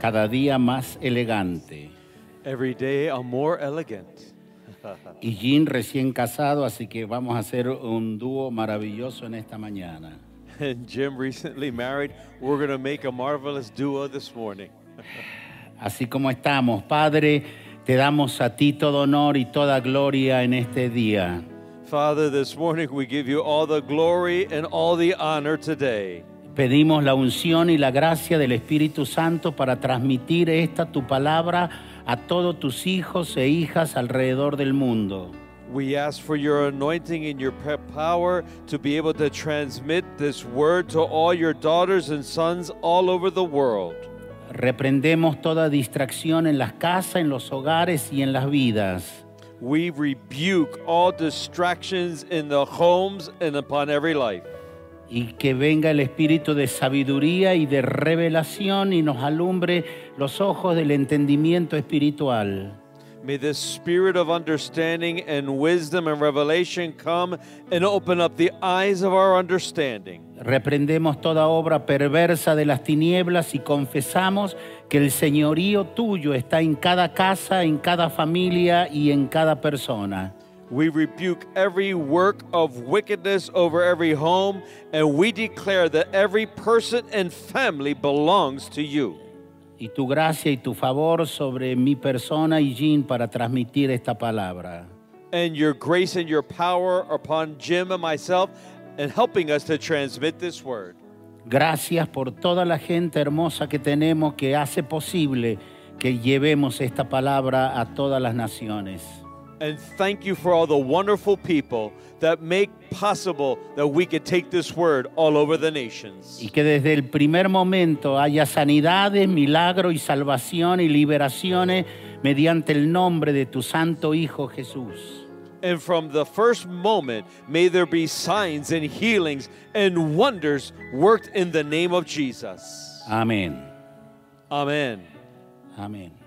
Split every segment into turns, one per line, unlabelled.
Cada día más elegante.
Every day I'm more elegant.
Y Jean recién casado, así que vamos a hacer un dúo maravilloso en esta mañana.
And Jim recently married. We're going to make a marvelous duo this morning.
Así como estamos, Padre, te damos a ti todo honor y toda gloria en este día.
Father, this morning we give you all the glory and all the honor today.
Pedimos la unción y la gracia del Espíritu Santo para transmitir esta tu palabra a todos tus hijos e hijas alrededor del mundo.
We ask for your anointing and your power to be able to transmit this word to all your daughters and sons all over the world.
Reprendemos toda distracción en las casas, en los hogares y en las vidas.
We rebuke all distractions in the homes and upon every life.
Y que venga el espíritu de sabiduría y de revelación y nos alumbre los ojos del entendimiento espiritual.
May the spirit of understanding and wisdom and revelation come and open up the eyes of our understanding.
Reprendemos toda obra perversa de las tinieblas y confesamos que el señorío tuyo está en cada casa, en cada familia y en cada persona.
We rebuke every work of wickedness over every home, and we declare that every person and family belongs to you.
Y tu gracia y tu favor sobre mi persona y para transmitir esta palabra.
And your grace and your power upon Jim and myself, and helping us to transmit this word.
Gracias por toda la gente hermosa que tenemos que hace posible que llevemos esta palabra a todas las naciones.
And thank you for all the wonderful people that make possible that we could take this word all over the nations.
Y que desde el primer momento haya sanidades, milagros y salvación y liberaciones mediante el nombre de tu santo Hijo Jesús.
And from the first moment, may there be signs and healings and wonders worked in the name of Jesus.
Amén.
Amen.
Amén.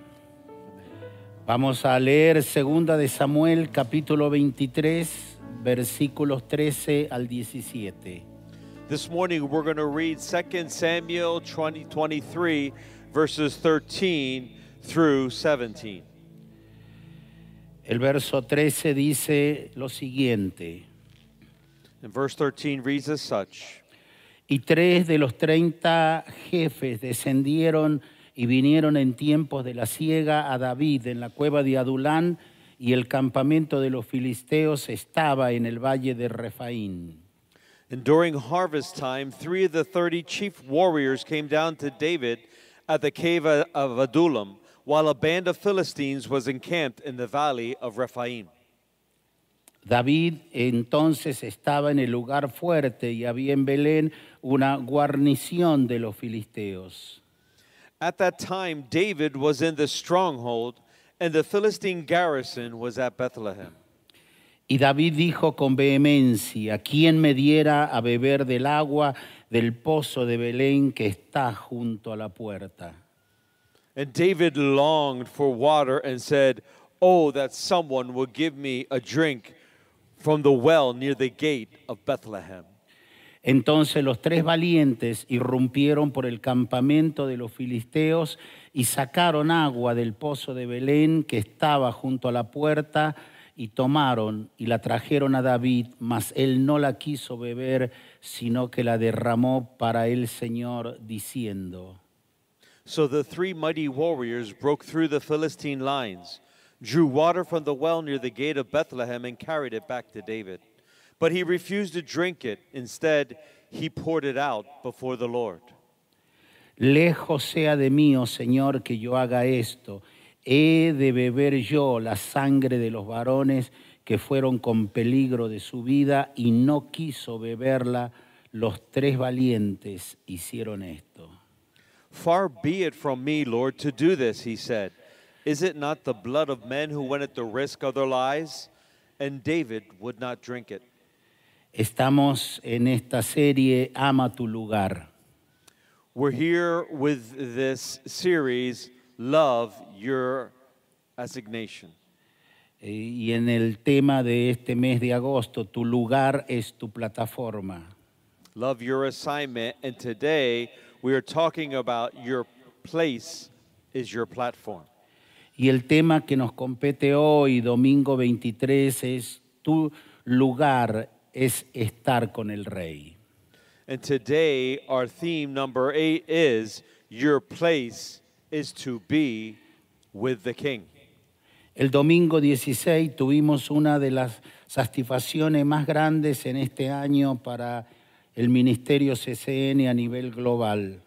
Vamos a leer segunda de Samuel capítulo 23 versículos 13 al 17.
This morning we're going to read 2 Samuel 20, 23, verses 13 through 17.
El verso 13 dice lo siguiente.
And verse 13 reads as such
Y tres de los treinta jefes descendieron y vinieron en tiempos de la siega a David en la cueva de Adulán, y el campamento de los filisteos estaba en el valle de Refaín.
And during harvest time, three of the thirty chief warriors came down to David at the cave of Adullam, while a band of Philistines was encamped in the valley of Rephaim.
David entonces estaba en el lugar fuerte y había en Belén una guarnición de los filisteos.
At that time, David was in the stronghold, and the Philistine garrison was at Bethlehem.
Y David dijo con vehemencia, ¿quién me diera a beber del agua del pozo de Belén que está junto a la puerta?
And David longed for water and said, Oh, that someone would give me a drink from the well near the gate of Bethlehem.
Entonces los tres valientes irrumpieron por el campamento de los filisteos y sacaron agua del pozo de Belén que estaba junto a la puerta y tomaron y la trajeron a David, mas él no la quiso beber, sino que la derramó para el Señor, diciendo,
So the three mighty warriors broke through the Philistine lines, drew water from the well near the gate of Bethlehem, and carried it back to David. But he refused to drink it. Instead, he poured it out before the Lord.
Lejos sea de mí, oh Señor, que yo haga esto. He de beber yo la sangre de los varones que fueron con peligro de su vida y no quiso beberla los tres valientes hicieron esto.
Far be it from me, Lord, to do this, he said. Is it not the blood of men who went at the risk of their lives? And David would not drink it.
Estamos en esta serie Ama tu lugar.
We're here with this series, Love Your Assignation.
Eh, Y en el tema de este mes de agosto, tu lugar es tu plataforma.
Love Your Assignment. And today we are talking about your place is your platform.
Y el tema que nos compete hoy, domingo 23, es tu lugar es estar con el rey.
And today our theme number eight is Your place is to be with the King.
El domingo 16 tuvimos una de las satisfacciones más grandes en este año para el ministerio CCN a nivel global.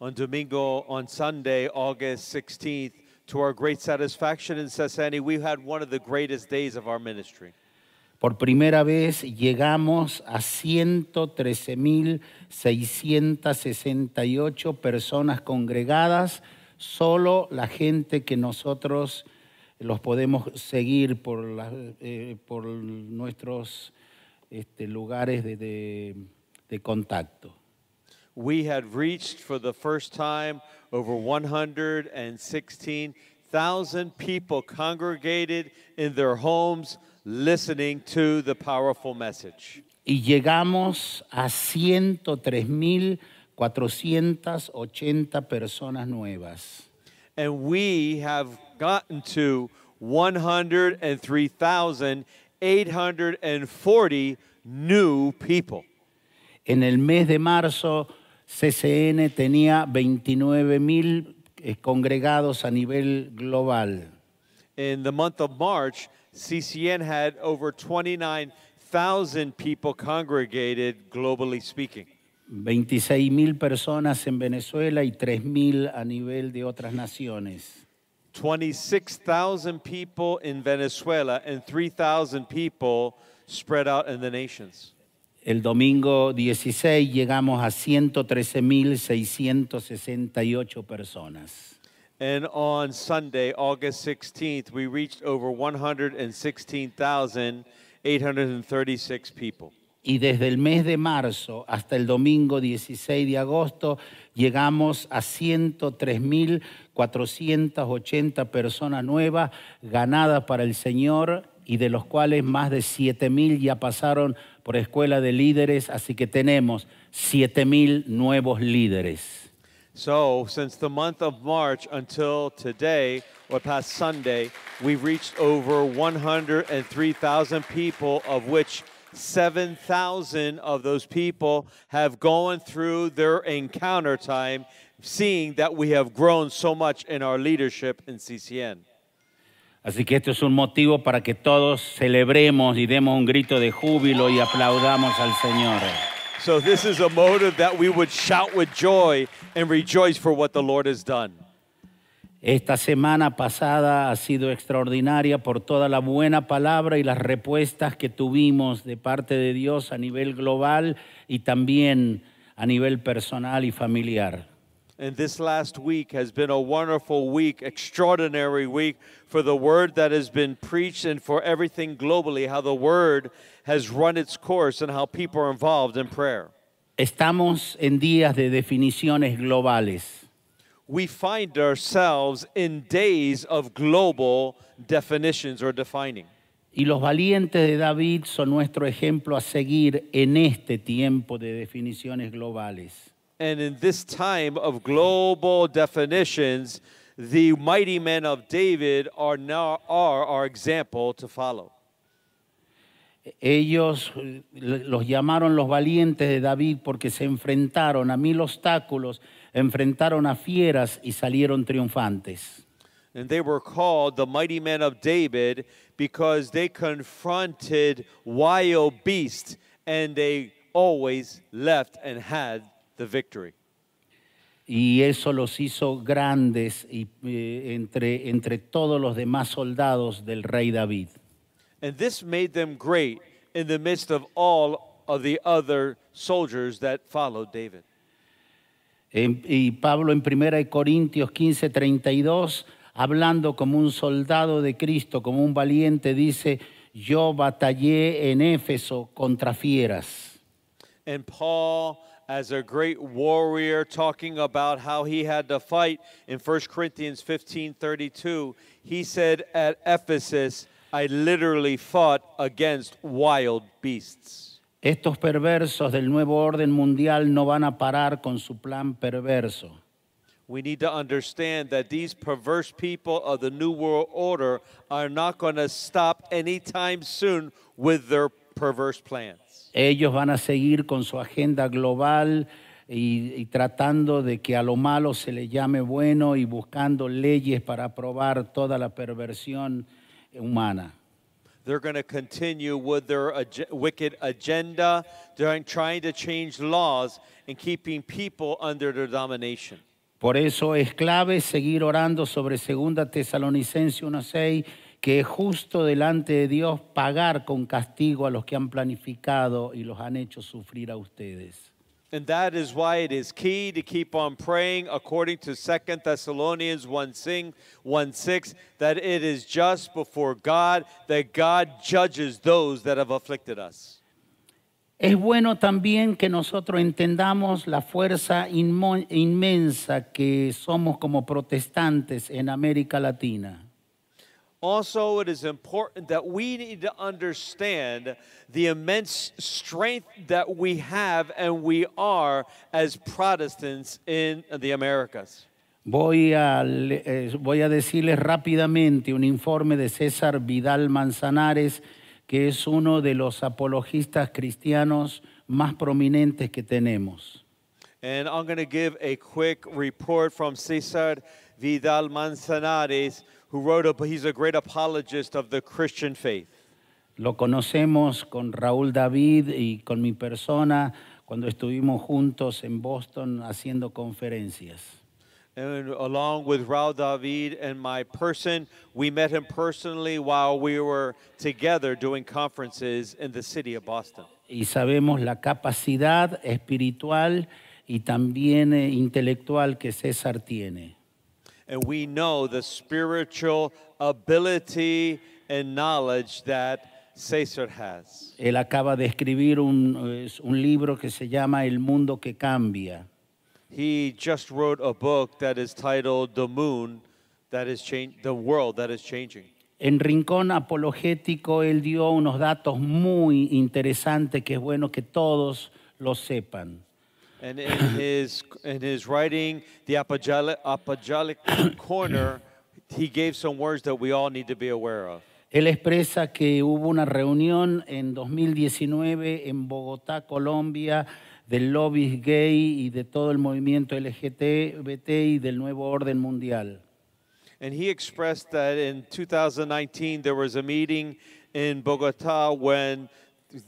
On Domingo, on Sunday, August 16th, to our great satisfaction in Sasani, we had one of the greatest days of our ministry.
Por primera vez llegamos a 113.668 personas congregadas, solo la gente que nosotros los podemos seguir por, la- eh, por nuestros este, lugares de- de- de contacto.
We had reached for the first time over 116,000 people congregated in their homes listening to the powerful message.
Y llegamos a 103.480 personas nuevas.
And we have gotten to 103,840 new people.
En el mes de marzo, CCN tenía 29.000 eh, congregados a nivel global.
In the month of March, CCN had over 29,000 people congregated, globally speaking.
26.000 personas en Venezuela y 3.000 a nivel de otras naciones.
26,000 people in Venezuela and 3,000 people spread out in the nations.
El domingo 16 llegamos a 113.668 personas.
And on Sunday, August 16th, we reached over 116,836 people.
Y desde el mes de marzo hasta el domingo 16 de agosto llegamos a 103.480 personas nuevas ganadas para el Señor y de los cuales más de 7.000 ya pasaron por escuela de líderes, así que tenemos 7.000 nuevos líderes.
So, since the month of March until today, or past Sunday, we've reached over 103,000 people, of which 7,000 of those people have gone through their encounter time, seeing that we have grown so much in our leadership in CCN.
Así que esto es un motivo para que todos celebremos y demos un grito de júbilo y aplaudamos al Señor.
So, this is a motive that we would shout with joy and rejoice for what the Lord has done.
Esta semana pasada ha sido extraordinaria por toda la buena palabra y las respuestas que tuvimos de parte de Dios a nivel global y también a nivel personal y familiar.
And this last week has been a wonderful week, extraordinary week for the word that has been preached and for everything globally, how the word has run its course and how people are involved in prayer.
Estamos en días de definiciones globales.
We find ourselves in days of global definitions or defining.
Y los valientes de David son nuestro ejemplo a seguir en este tiempo de definiciones globales.
And in this time of global definitions, the mighty men of David are now are our example to follow.
Ellos eh, los llamaron los valientes de David porque se enfrentaron a mil obstáculos, enfrentaron a fieras y salieron triunfantes.
And they were called the mighty men of David because they confronted wild beasts and they always left and had the victory.
Y eso los hizo grandes y, eh, entre, entre todos los demás soldados del rey David.
And this made them great in the midst of all of the other soldiers that followed David.
En- y Pablo en 1 Corintios 15, 32, hablando como un soldado de Cristo, como un valiente, dice, yo batallé en Éfeso contra fieras.
And Paul, as a great warrior, talking about how he had to fight in 1 Corinthians 15 32, he said, At Ephesus, I literally fought against wild beasts.
Estos perversos del nuevo orden mundial no van a parar con su plan perverso.
We need to understand that these perverse people of the New World Order are not going to stop anytime soon with their perverse plans.
Ellos van a seguir con su agenda global y, y tratando de que a lo malo se le llame bueno y buscando leyes para aprobar toda la perversión humana.
They're going to continue with their ag- wicked agenda, during trying to change laws and keeping people under their domination.
Por eso es clave seguir orando sobre 2 Tesalonicenses 1.6, que es justo delante de Dios pagar con castigo a los que han planificado y los han hecho sufrir a ustedes.
And that is why it is key to keep on praying according to 2 Thessalonians 1 sing- 1 6 that it is just before God that God judges those that have afflicted us.
Es bueno también que nosotros entendamos la fuerza inmensa que somos como protestantes en América Latina.
Also, it is important that we need to understand the immense strength that we have and we are as Protestants in the Americas.
Voy a, eh, voy a decirles rápidamente un informe de César Vidal Manzanares, que es uno de los apologistas cristianos más prominentes que tenemos.
And I'm going to give a quick report from Cesar Vidal Manzanares, who wrote a, he's a great apologist of the Christian faith.
Lo conocemos con Raúl David y con mi persona cuando estuvimos juntos en Boston haciendo conferencias.
And along with Raul David and my person, we met him personally while we were together doing conferences in the city of Boston.
y sabemos la capacidad espiritual y también eh, intelectual que César tiene.
And we know the spiritual ability and knowledge that Caesar has.
Él acaba de escribir un, un libro que se llama El mundo que cambia.
He just wrote a book that is titled The Moon that is change the world that is changing.
En Rincón Apologético él dio unos datos muy interesantes que es bueno que todos lo sepan.
And in his in his writing, the apologetic corner, he gave some words that we all need to be aware of.
Él expresa que hubo una reunión en 2019 en Bogotá, Colombia, del lobby gay y de todo el movimiento LGBT y del nuevo orden mundial.
And he expressed that in 2019 there was a meeting in Bogota when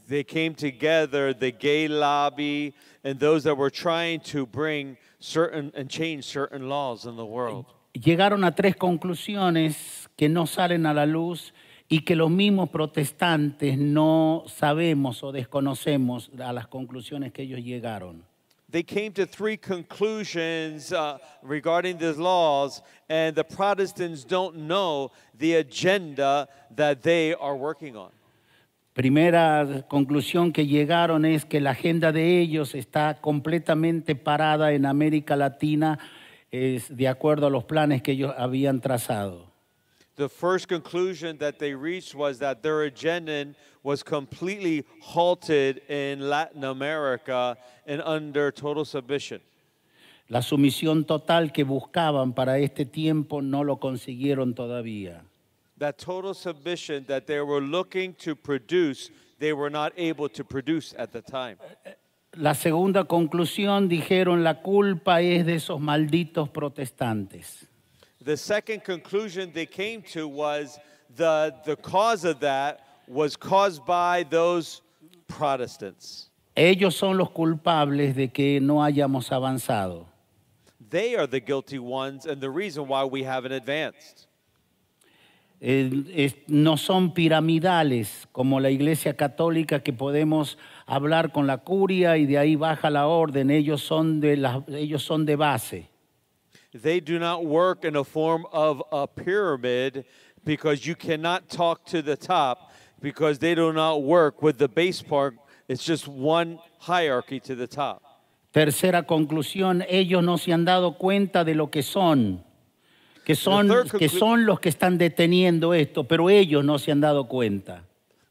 they came together, the gay lobby and those that were trying to bring certain and change certain laws in the world.
Llegaron a tres conclusiones que no salen a la luz y que los mismos protestantes no sabemos o desconocemos a las conclusiones que ellos llegaron.
They came to three conclusions uh, regarding these laws, and the Protestants don't know the agenda that they are working on.
Primera conclusión que llegaron es que la agenda de ellos está completamente parada en América Latina es de acuerdo a los planes que ellos habían trazado.
The first conclusion that they reached was that their agenda was completely halted in Latin America and under total submission.
La sumisión total que buscaban para este tiempo no lo consiguieron todavía.
That total submission that they were looking to produce, they were not able to produce at the time.
La segunda conclusión dijeron la culpa es de esos malditos protestantes.
The second conclusion they came to was the, the cause of that was caused by those Protestants.
Ellos son los culpables de que no hayamos avanzado.
They are the guilty ones and the reason why we haven't advanced.
No son piramidales como la Iglesia Católica que podemos hablar con la curia y de ahí baja la orden. Ellos son de, la- ellos son de base.
They do not work in a form of a pyramid because you cannot talk to the top because they do not work with the base part. It's just one hierarchy to the top.
Tercera conclusión, ellos no se han dado cuenta de lo que son, que son, que son los que están deteniendo esto, pero ellos no se han dado cuenta.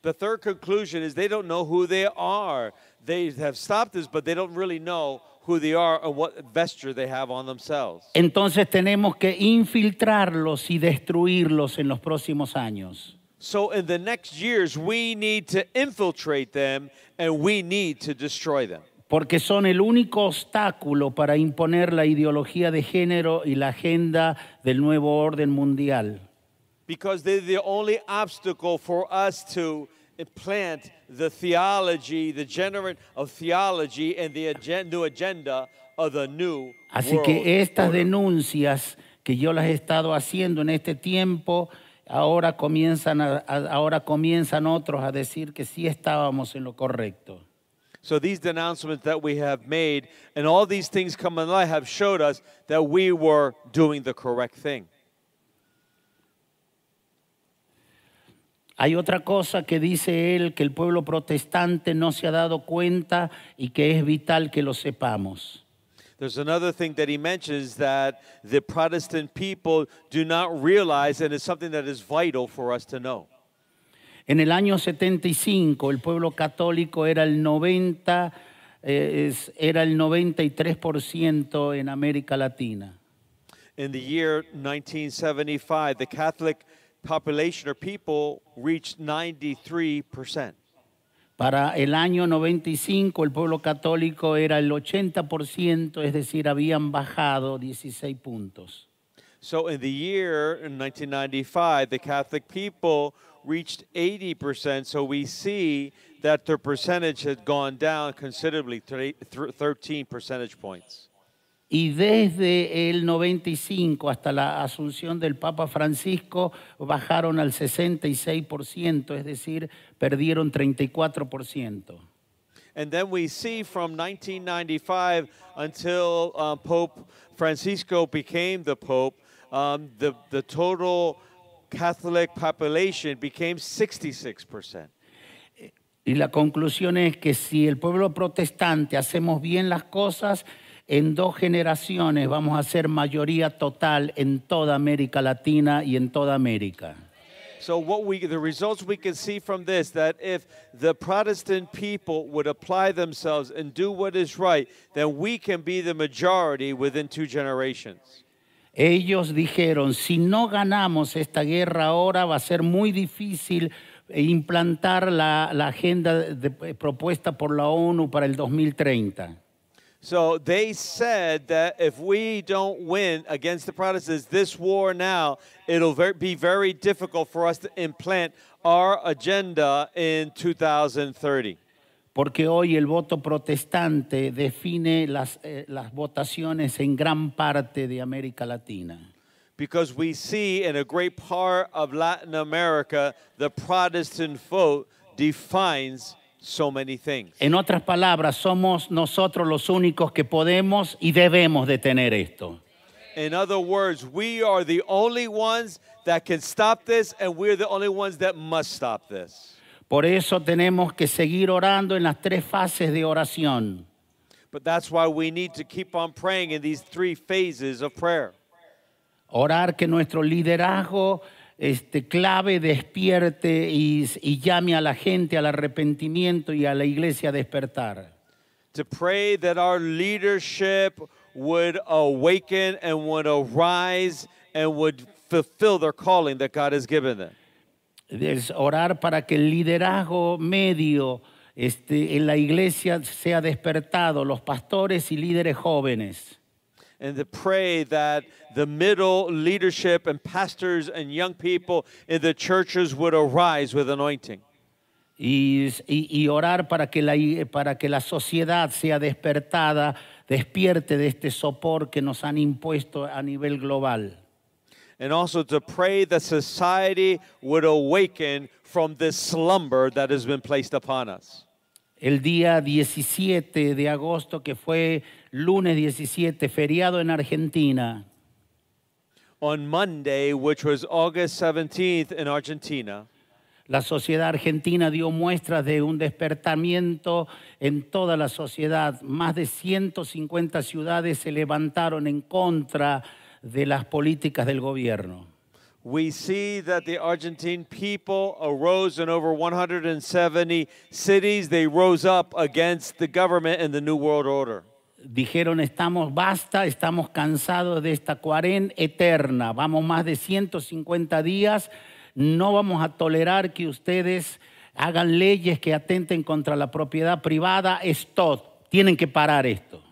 The third conclusion is they don't know who they are. They have stopped this, but they don't really know who they are and what vesture they have on themselves.
Entonces tenemos que infiltrarlos y destruirlos en los próximos años.
So in the next years, we need to infiltrate them and we need to destroy them.
Porque son el único obstáculo para imponer la ideología de género y la agenda del nuevo orden mundial.
Because they're the only obstacle for us to implant the theology, the generate of theology, and the agen- new agenda of the new
Así que estas
order.
denuncias que yo las he estado haciendo en este tiempo, ahora comienzan, a- ahora comienzan otros a decir que sí estábamos en lo correcto.
So these denouncements that we have made and all these things come in light have showed us that we were doing the correct thing.
Hay otra cosa que dice él que el pueblo protestante no se ha dado cuenta y que es vital que lo sepamos.
There's another thing that he mentions that the Protestant people do not realize, and it's something that is vital for us to know.
En el año 75 el pueblo católico era el 90 eh, era el 93% en América Latina.
In the year 1975, the Catholic population or people reached 93%.
Para el año 95 el pueblo católico era el 80%, es decir, habían bajado 16 puntos.
So in the year in 1995, the Catholic people reached 80%. So we see that their percentage had gone down considerably, 13 percentage points.
Y desde el 95 hasta la asunción del Papa Francisco bajaron al 66%, es decir, perdieron 34%.
And then we see from 1995 until uh, Pope Francisco became the Pope, um, the, the total Catholic population became 66%.
Y la conclusión es que si el pueblo protestante hacemos bien las cosas, en dos generaciones vamos a ser mayoría total en toda América Latina y en toda América.
So what we the results we can see from this that if the Protestant people would apply themselves and do what is right, then we can be the majority within two generations.
Ellos dijeron, si no ganamos esta guerra ahora, va a ser muy difícil eh, implantar la, la agenda de- propuesta por la ONU para el 2030.
So they said that if we don't win against the Protestants this war now, it'll ver- be very difficult for us to implant our agenda in 2030.
Porque hoy el voto protestante define las, eh, las votaciones en gran parte de América Latina.
Because we see in a great part of Latin America, the Protestant vote defines so many things.
En otras palabras, somos nosotros los únicos que podemos y debemos detener esto.
In other words, we are the only ones that can stop this, and we're the only ones that must stop this.
Por eso tenemos que seguir orando en las tres fases de oración.
But that's why we need to keep on praying in these three phases of prayer.
Orar que nuestro liderazgo este, clave despierte y, y llame a la gente al arrepentimiento y a la iglesia a despertar.
To pray that our leadership would awaken and would arise and would fulfill their calling that God has given them.
Es orar para que el liderazgo medio este, en la iglesia sea despertado, los pastores y líderes jóvenes.
and to pray that the middle leadership and pastors and young people in the churches would arise with anointing.
Y, y- y orar para que, la, para que la sociedad sea despertada, despierte de este sopor que nos han impuesto a nivel global.
And also to pray that society would awaken from this slumber that has been placed upon us.
el día 17 de agosto, que fue lunes 17, feriado en Argentina,
On Monday, which was August 17th in Argentina,
la sociedad argentina dio muestras de un despertamiento en toda la sociedad. Más de 150 ciudades se levantaron en contra de las políticas del gobierno.
we see that the Argentine people arose in over 170 cities. They rose up against the government and the New World Order.
Dijeron, estamos basta, estamos cansados de esta cuarentena eterna. Vamos más de 150 días. No vamos a tolerar que ustedes hagan leyes que atenten contra la propiedad privada. Stop. Tienen que parar esto.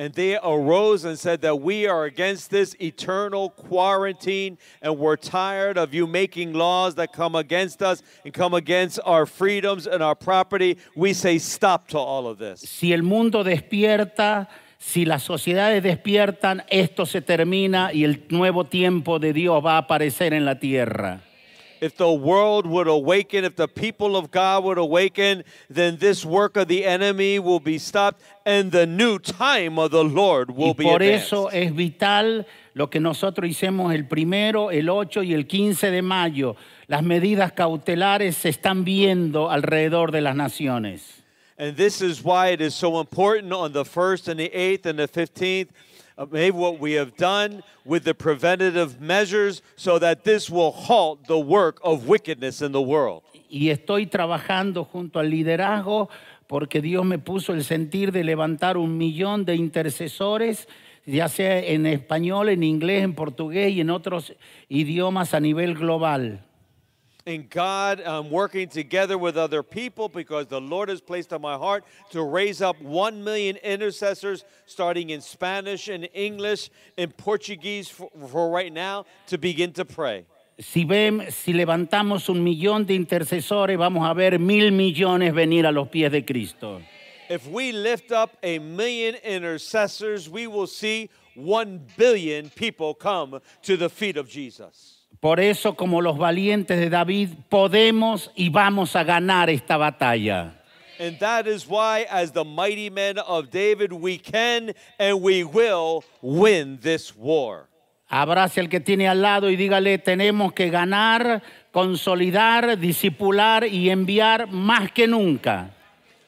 And they arose and said that we are against this eternal quarantine and we're tired of you making laws that come against us and come against our freedoms and our property. We say stop to all of this.
Si el mundo despierta, si las sociedades despiertan, esto se termina y el nuevo tiempo de Dios va a aparecer en la tierra.
If the world would awaken, if the people of God would awaken, then this work of the enemy will be stopped and the new time of the Lord will
Y
be
por
advanced.
eso es vital lo que nosotros hicimos el primero, el 8 y el 15 de mayo. Las medidas cautelares se están viendo alrededor de las naciones.
And this is why it is so important on the 1st and the 8th and the 15th, uh, maybe what we have done with the preventative measures so that this will halt the work of wickedness in the world.
Y estoy trabajando junto al liderazgo porque Dios me puso el sentir de levantar un millón de intercesores, ya sea en español, en inglés, en portugués y en otros idiomas a nivel global.
And God, I'm working together with other people because the Lord has placed on my heart to raise up 1 million intercessors, starting in Spanish and English and Portuguese for, for right now, to begin to pray.
Si, ven, si levantamos un millón de intercesores, vamos a ver mil millones venir a los pies de Cristo.
If we lift up a million intercessors, we will see 1 billion people come to the feet of Jesus.
Por eso, como los valientes de David, podemos y vamos a ganar esta batalla.
And that is why, as the mighty men of David, we can and we will win this war.
Abrace al que tiene al lado y dígale, tenemos que ganar, consolidar, disipular y enviar más que nunca.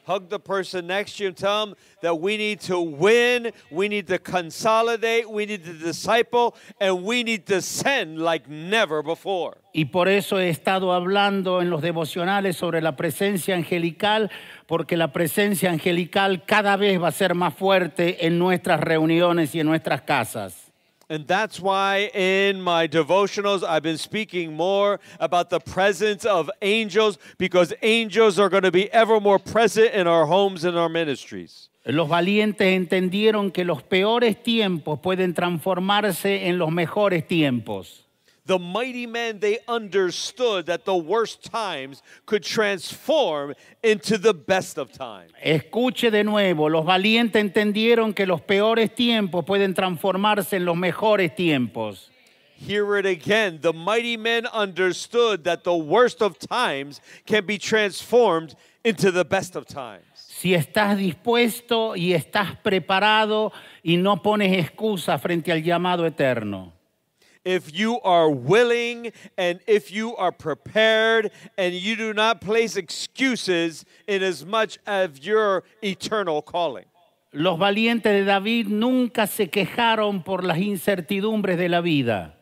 Hug the person next to you and tell them that we need to win, we need to consolidate, we need to disciple, and we need to send like never before.
Y por eso he estado hablando en los devocionales sobre la presencia angelical, porque la presencia angelical cada vez va a ser más fuerte en nuestras reuniones y en nuestras casas.
And that's why in my devotionals I've been speaking more about the presence of angels because angels are going to be ever more present in our homes and our ministries.
Los valientes entendieron que los peores tiempos pueden transformarse en los mejores tiempos.
The mighty men, they understood that the worst times could transform into the best of times.
Escuche de nuevo, los valientes entendieron que los peores tiempos pueden transformarse en los mejores tiempos.
Hear it again. The mighty men understood that the worst of times can be transformed into the best of times.
Si estás dispuesto y estás preparado y no pones excusa frente al llamado eterno.
If you are willing and if you are prepared and you do not place excuses in as much as your eternal calling.
Los valientes de David nunca se quejaron por las incertidumbres de la vida.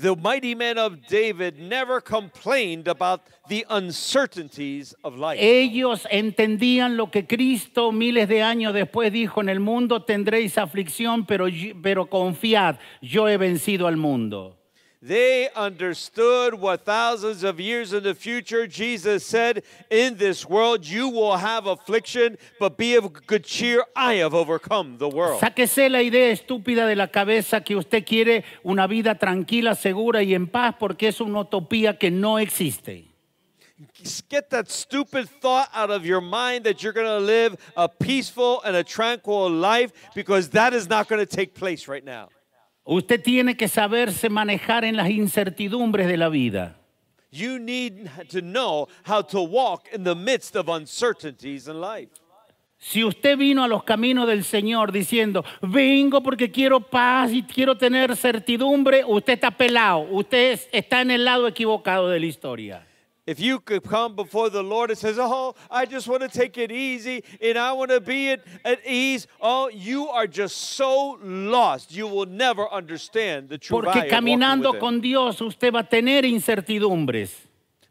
The mighty men of David never complained about the uncertainties of life.
Ellos entendían lo que Cristo miles de años después dijo, en el mundo tendréis aflicción, pero, pero confiad, yo he vencido al mundo.
They understood what thousands of years in the future Jesus said, In this world you will have affliction, but be of good cheer. I have overcome the world.
Sáquese la idea estúpida de la cabeza que usted quiere una vida tranquila, segura y en paz porque es una utopía que no existe.
Get that stupid thought out of your mind that you're going to live a peaceful and a tranquil life because that is not going to take place right now.
Usted tiene que saberse manejar en las incertidumbres de la vida.
You need to know how to walk in the midst of uncertainties in life.
Si usted vino a los caminos del Señor diciendo, vengo porque quiero paz y quiero tener certidumbre, usted está pelado, usted es- está en el lado equivocado de la historia.
If you could come before the Lord and says, "Oh, I just want to take it easy and I want to be at, at ease," oh, you are just so lost. You will never understand the true
Porque caminando con Dios usted va a tener incertidumbres.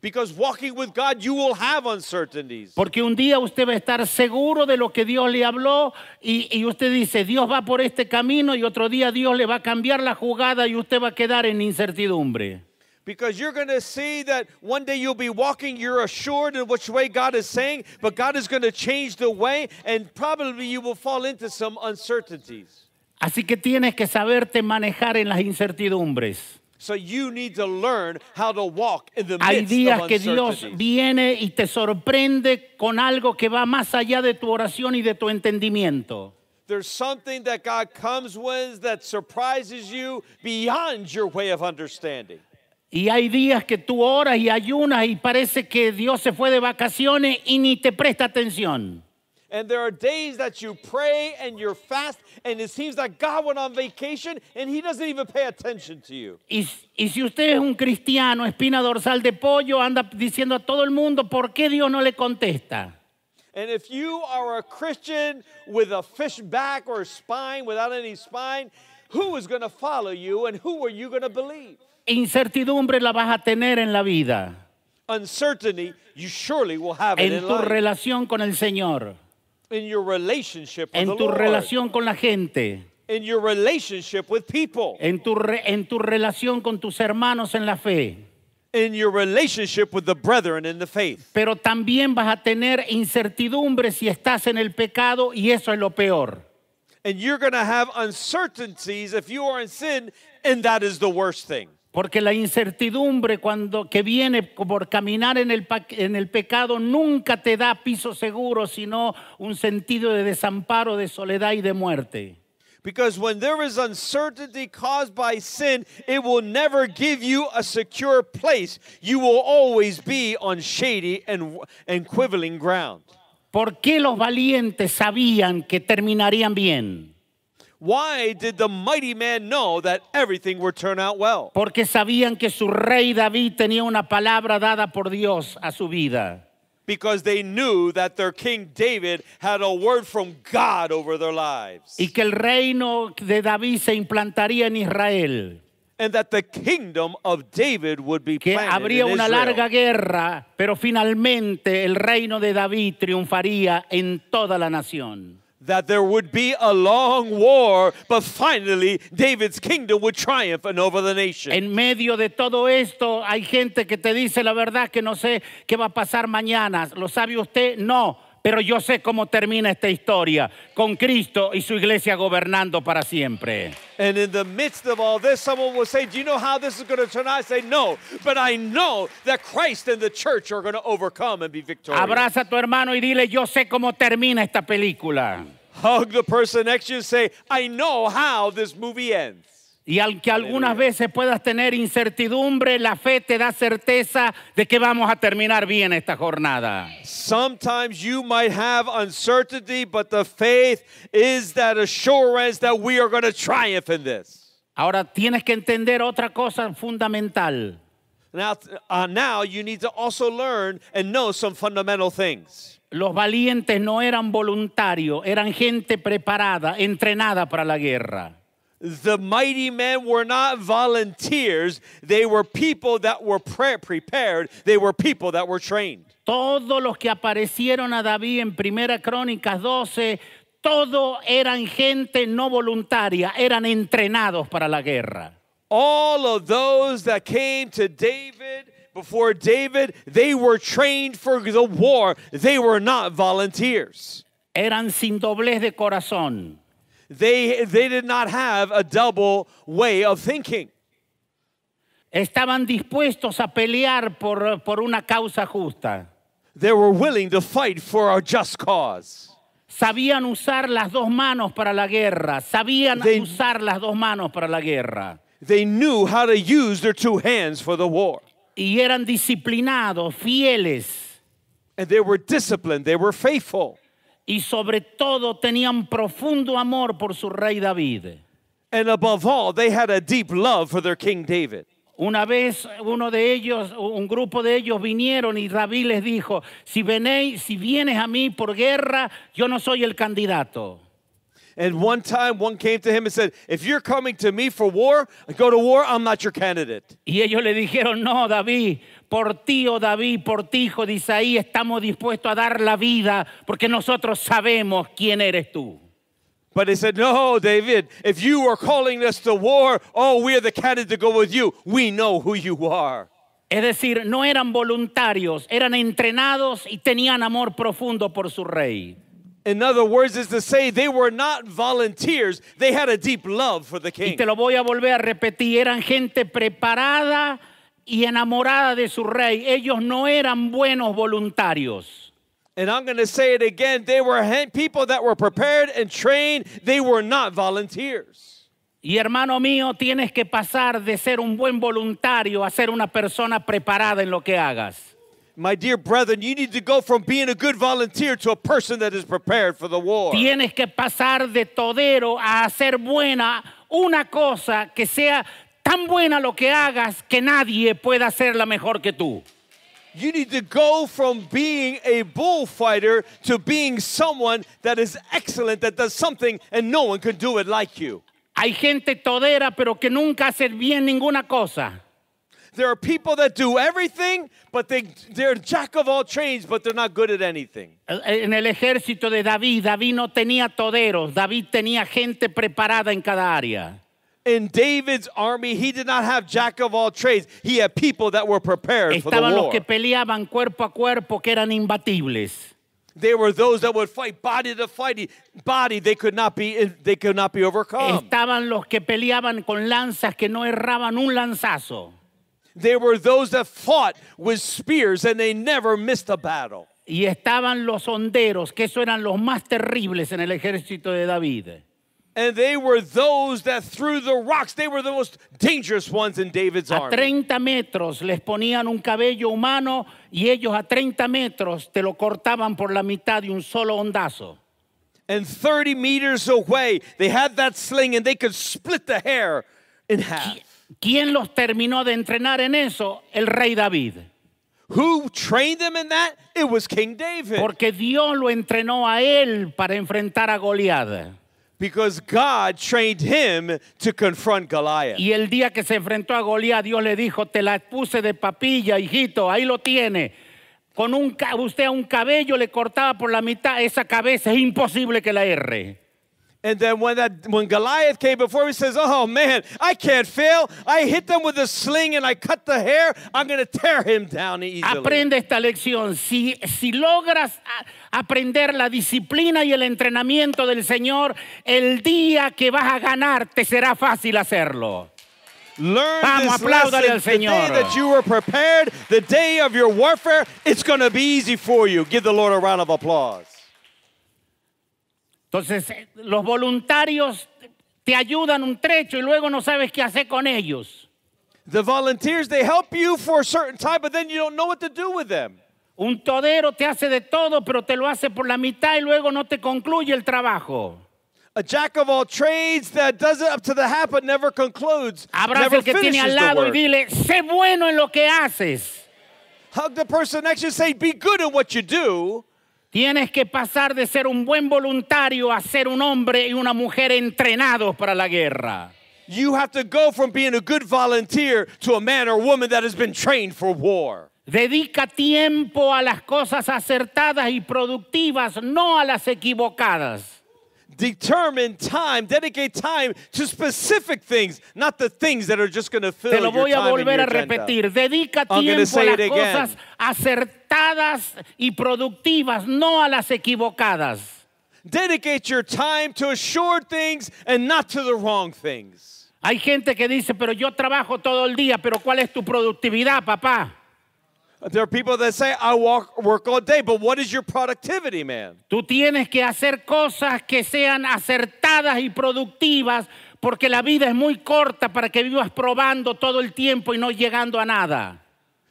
Because walking with God, you will have uncertainties.
Porque un día usted va a estar seguro de lo que Dios le habló y, y usted dice, Dios va por este camino y otro día Dios le va a cambiar la jugada y usted va a quedar en incertidumbre.
Because you're going to see that one day you'll be walking, you're assured in which way God is saying, but God is going to change the way, and probably you will fall into some uncertainties.
Así que tienes que saberte manejar en las incertidumbres.
So you need to learn how to walk in the midst Hay
días
of
que Dios viene y te sorprende con algo que va más allá de tu oración y de tu entendimiento.
There's something that God comes with that surprises you beyond your way of understanding.
Y hay días que tú oras y ayunas y parece que Dios se fue de vacaciones y ni te presta atención.
And there are days that you pray and you're fast, and it seems like God went on vacation and He doesn't even pay attention to you.
Y, y si usted es un cristiano, espina dorsal de pollo, anda diciendo a todo el mundo por qué Dios no le contesta.
And if you are a Christian with a fish back or spine without any spine, who is going to follow you and who are you going to believe?
Incertidumbre la vas a tener en la vida,
Uncertainty, you surely will have it
en
in
tu
life.
relación con el Señor,
in your relationship with
en
the
tu
Lord,
relación con la gente,
in your relationship with people,
en tu, re- en tu relación con tus hermanos en la fe.
in your relationship with the brethren in the faith.
Pero también vas a tener incertidumbre si estás en el pecado y eso es lo peor.
And you're going to have uncertainties if you are in sin, and that is the worst thing.
Porque la incertidumbre cuando que viene por caminar en el, en el pecado nunca te da piso seguro, sino un sentido de desamparo, de soledad y de muerte.
Because when there is uncertainty caused by sin, it will never give you a secure place. You will always be on shady and, and ground.
¿Por qué los valientes sabían que terminarían bien?
Why did the mighty man know that everything would turn out well?
Porque sabían que su rey David tenía una palabra dada por Dios a su vida.
Because they knew that their king David had a word from God over their lives.
Y que el reino de David se implantaría en Israel.
And that the kingdom of David would be
que habría una larga guerra, pero finalmente el reino de David triunfaría en toda la nación.
That there would be a long war, but finally David's kingdom would triumph and over the nation.
En medio de todo esto hay gente que te dice la verdad que no sé qué va a pasar mañana. ¿Lo sabe usted? No, pero yo sé cómo termina esta historia, con Cristo y su iglesia gobernando para siempre.
and in the midst of all this, someone will say, Do you know how this is going to turn out? I say, No, but I know that Christ and the church are going to overcome and be victorious.
Abraza a tu hermano y dile, yo sé cómo termina esta película.
Hug the person next to you and say, I know how this movie ends.
Y aunque algunas veces puedas tener incertidumbre, la fe te da certeza de que vamos a terminar bien esta jornada.
Sometimes you might have uncertainty, but the faith is that assurance that we are going to triumph in this.
Ahora tienes que entender otra cosa fundamental.
Now, uh, now you need to also learn and know some fundamental things.
Los valientes no eran voluntarios, eran gente preparada, entrenada para la guerra.
The mighty men were not volunteers, they were people that were pre- prepared, they were people that were trained.
Todos los que aparecieron a David en Primera Crónicas 12, todos eran gente no voluntaria, eran entrenados para la guerra.
All of those that came to David before David, they were trained for the war. They were not volunteers.
Eran sin doblez de corazón.
They, they did not have a double way of thinking.
Estaban dispuestos a pelear por, por una causa justa.
They were willing to fight for a just cause.
Sabían usar las dos manos para la guerra. Sabían
They-
usar las dos manos para la guerra.
They knew how to use their two hands for the war.
y eran disciplinados, fieles
and they were disciplined, they were faithful.
Y sobre todo tenían profundo amor por su rey David.
And above all, they had a deep love for their King David.
Una vez uno de ellos, un grupo de ellos vinieron y David les dijo, si, venéis, si vienes a mí por guerra, yo no soy el candidato.
And one time, one came to him and said, If you're coming to me for war, go to war, I'm not your candidate.
Y ellos le dijeron, no, David, por ti, oh David, por ti, hijo de Isaí, estamos dispuestos a dar la vida porque nosotros sabemos quién eres tú.
But he said, No, David, if you are calling us to war, oh, we're the candidate to go with you. We know who you are.
Es decir, no eran voluntarios, eran entrenados y tenían amor profundo por su rey.
In other words, is to say they were not volunteers, they had a deep love for the
Y
king.
te lo voy a volver a repetir, eran gente preparada y enamorada de su rey. Ellos no eran buenos voluntarios.
And I'm going to say it again they were people that were prepared and trained, they were not volunteers.
Y hermano mío, tienes que pasar de ser un buen voluntario a ser una persona preparada en lo que hagas.
My dear brethren, you need to go from being a good volunteer to a person that is prepared for the war.
Tienes que pasar de todero a hacer buena una cosa que sea tan buena lo que hagas que nadie pueda hacerla mejor que tú.
You need to go from being a bullfighter to being someone that is excellent, that does something, and no one can do it like you.
Hay gente todera pero que nunca hace bien ninguna cosa.
There are people that do everything, but they, they're jack of all trades, but they're not good at anything.
En el ejército de David, David no tenía toderos, David tenía gente preparada en cada área.
In David's army, he did not have jack of all trades. He had people that were prepared for the
Estaban los que peleaban cuerpo a cuerpo que eran imbatibles.
They were those that would fight body to fight, body. They could not be, they could not be overcome.
Estaban los que peleaban con lanzas que no erraban un lanzazo.
They were those that fought with spears and they never missed a battle.
Y estaban los honderos, que eso eran los más terribles en el ejército de David.
And they were those that threw the rocks. They were the most dangerous ones in David's
A
army.
30 metros les ponían un cabello humano y ellos a 30 metros te lo cortaban por la mitad de un solo ondazo.
And 30 meters away, they had that sling and they could split the hair in half.
¿Quién los terminó de entrenar en eso? El rey David.
Who trained them in that? It was King David.
Porque Dios lo entrenó a él para enfrentar a Goliat.
Because God trained him to confront Goliath.
Y el día que se enfrentó a Goliat, Dios le dijo, te la puse de papilla, hijito, ahí lo tiene. Con un, usted a un cabello le cortaba por la mitad, esa cabeza es imposible que la erre.
And then when that when Goliath came before him, he says, Oh man, I can't fail. I hit them with a sling and I cut the hair. I'm gonna tear him down easily.
Aprende esta lección. Si, si logras aprender la disciplina y el entrenamiento del Señor, el día que vas a ganar te será fácil hacerlo.
Learn
Vamos,
this
apláudale al
lesson. The day that you were prepared, the day of your warfare, it's gonna be easy for you. Give the Lord a round of applause.
Entonces, eh, los voluntarios te ayudan un trecho y luego no sabes qué hacer con ellos.
The volunteers, they help you for a certain time, but then you don't know what to do with them.
Un todero te hace de todo, pero te lo hace por la mitad y luego no te concluye el trabajo.
A jack of all trades that does it up to the half but never concludes.
Abraza el que tiene al lado y dile, sé bueno en lo que haces.
Hug the person next to you say, be good at what you do.
Tienes que pasar de ser un buen voluntario a ser un hombre y una mujer entrenados para la guerra.
You have to go from being a good volunteer to a man or woman that has been trained for war.
Dedica tiempo a las cosas acertadas y productivas, no a las equivocadas.
Determine time, dedicate time to specific things, not the things that are just going to fill
Te lo
your
voy a
time and
volver
your
a
agenda.
repetir. Dedica
I'm gonna
tiempo a
say
las
again.
cosas acertadas y productivas, no a las equivocadas.
Dedicate your time to assured things and not to the wrong things.
Hay gente que dice, pero yo trabajo todo el día, pero ¿cuál es tu productividad, papá?
There are people that say, I walk, work all day, but what is your productivity, man?
Tú tienes que hacer cosas que sean acertadas y productivas, porque la vida es muy corta para que vivas probando todo el tiempo y no llegando a nada.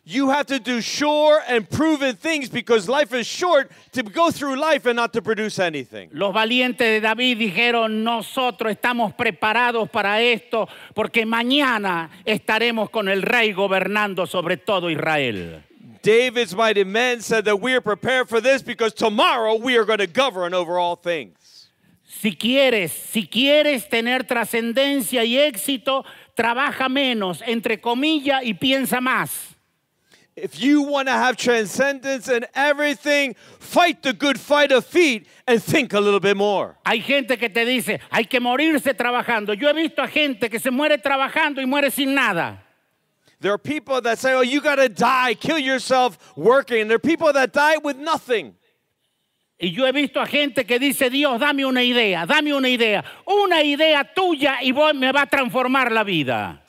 You have to do sure and proven things because life is short to go through life and not to produce anything.
Los valientes de David dijeron, nosotros estamos preparados para esto porque mañana estaremos con el rey gobernando sobre todo Israel.
David's mighty men said that we are prepared for this because tomorrow we are going to govern over all things.
Si quieres, si quieres tener trascendencia y éxito, trabaja menos, entre comillas, y piensa más.
If you want to have transcendence and everything, fight the good fight of feet and think a little bit more.
Hay gente que te dice, hay que morirse trabajando. Yo he visto a gente que se muere trabajando y muere sin nada.
There are people that say, oh, you got to die, kill yourself working. There are people that die with nothing.
Y yo he visto a gente que dice, Dios, dame una idea, dame una idea, una idea tuya y vos me va a transformar la vida.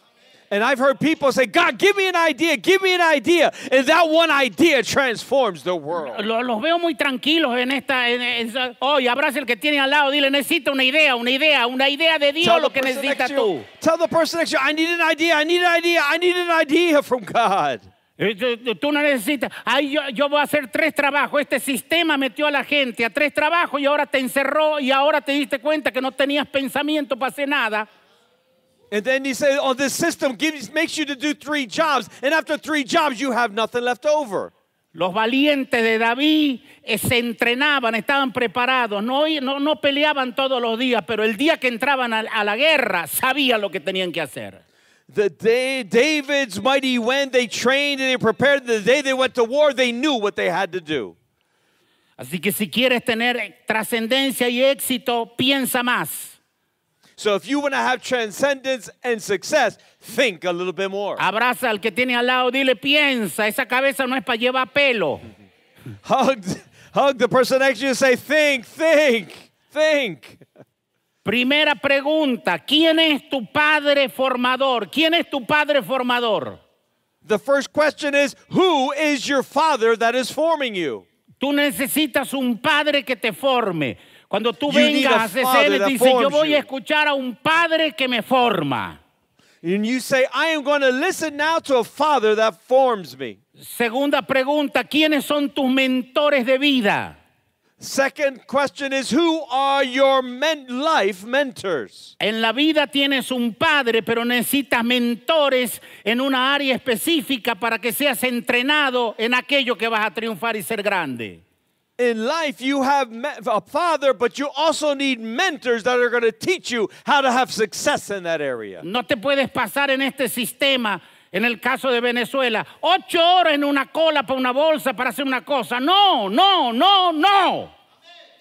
And I've heard people say, God, give me an idea, give me an idea. And that one idea transforms the world.
Lo- Los veo muy tranquilos en esta. En, hoy abraza el que tiene al lado, dile, necesita una idea, una idea, una idea de Dios
Tell the,
lo que
person
necesitas
next to
tú.
you, tell the person next to you, I need an idea, I need an idea, I need an idea from God.
Eh, tú no necesitas, ay, yo, yo voy a hacer tres trabajos. Este sistema metió a la gente a tres trabajos y ahora te encerró y ahora te diste cuenta que no tenías pensamiento para hacer nada.
And then he said, oh, this system gives, makes you to do three jobs. And after three jobs, you have nothing left over.
Los valientes de David eh, se entrenaban, estaban preparados, no, no, no peleaban todos los días, pero el día que entraban a, a la guerra sabían lo que tenían que hacer.
The day David's mighty when they trained and they prepared, the day they went to war, they knew what they had to do.
Así que si quieres tener trascendencia y éxito, piensa más.
So if you want to have transcendence and success, think a little bit more.
Abraza al que tiene al lado, dile, piensa, esa cabeza no es para llevar pelo.
Hug, hug the person next to you and say, think, think, think.
Primera pregunta, ¿quién es tu padre formador? ¿Quién es tu padre formador?
The first question is, who is your father that is forming you?
Tú necesitas un padre que te forme. Cuando tú vengas a
father
CCL,
that
dice, yo voy
you."
a escuchar a un padre que me forma.
And you say, I am going to listen now to a father that forms me.
Segunda pregunta, ¿quiénes son tus mentores de vida?
Second question is, who are your men- life mentors?
En la vida tienes un padre, pero necesitas mentores en una área específica para que seas entrenado en aquello que vas a triunfar y ser grande.
In life, you have a father, but you also need mentors that are going to teach you how to have success in that area.
No te puedes pasar en este sistema, en el caso de Venezuela, ocho horas en una cola para una bolsa para hacer una cosa. No, no, no, no.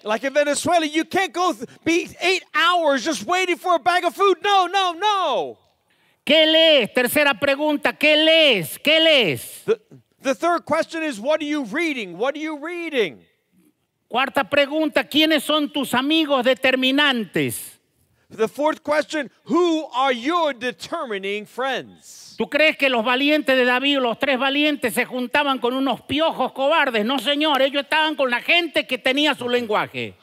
Like in Venezuela, you can't go be eight hours just waiting for a bag of food. No, no, no.
¿Qué lees? Tercera pregunta, ¿qué lees? ¿Qué lees?
The, the third question is, what are you reading? What are you reading?
Cuarta pregunta, ¿quiénes son tus amigos determinantes?
The fourth question, who are your determining friends?
¿Tú crees que los valientes de David, los tres valientes, se juntaban con unos piojos cobardes? No, señor, ellos estaban con la gente que tenía su lenguaje.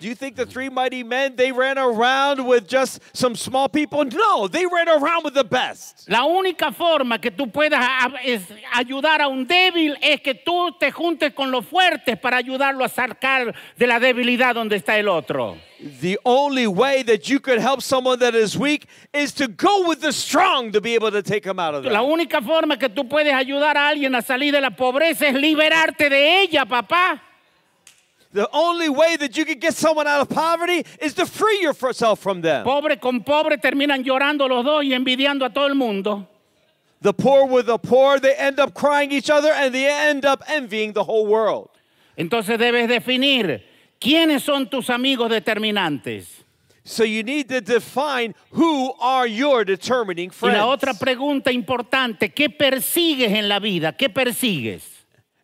Do you think the three mighty men they ran around with just some small people? No, they ran around with the best.
La única forma que tú puedas ayudar a un débil es que tú te juntes con los fuertes para ayudarlo a sacar de la debilidad donde está el otro.
The only way that you could help someone that is weak is to go with the strong to be able to take them out of
La
that.
única forma que tú puedes ayudar a alguien a salir de la pobreza es liberarte de ella, papá.
The only way that you can get someone out of poverty is to free yourself from them.
Pobre con pobre terminan llorando los dos y envidiando a todo el mundo.
The poor with the poor, they end up crying each other and they end up envying the whole world.
Entonces debes definir quiénes son tus amigos determinantes.
So you need to define who are your determining
Y
friends.
la otra pregunta importante, ¿qué persigues en la vida? ¿Qué persigues?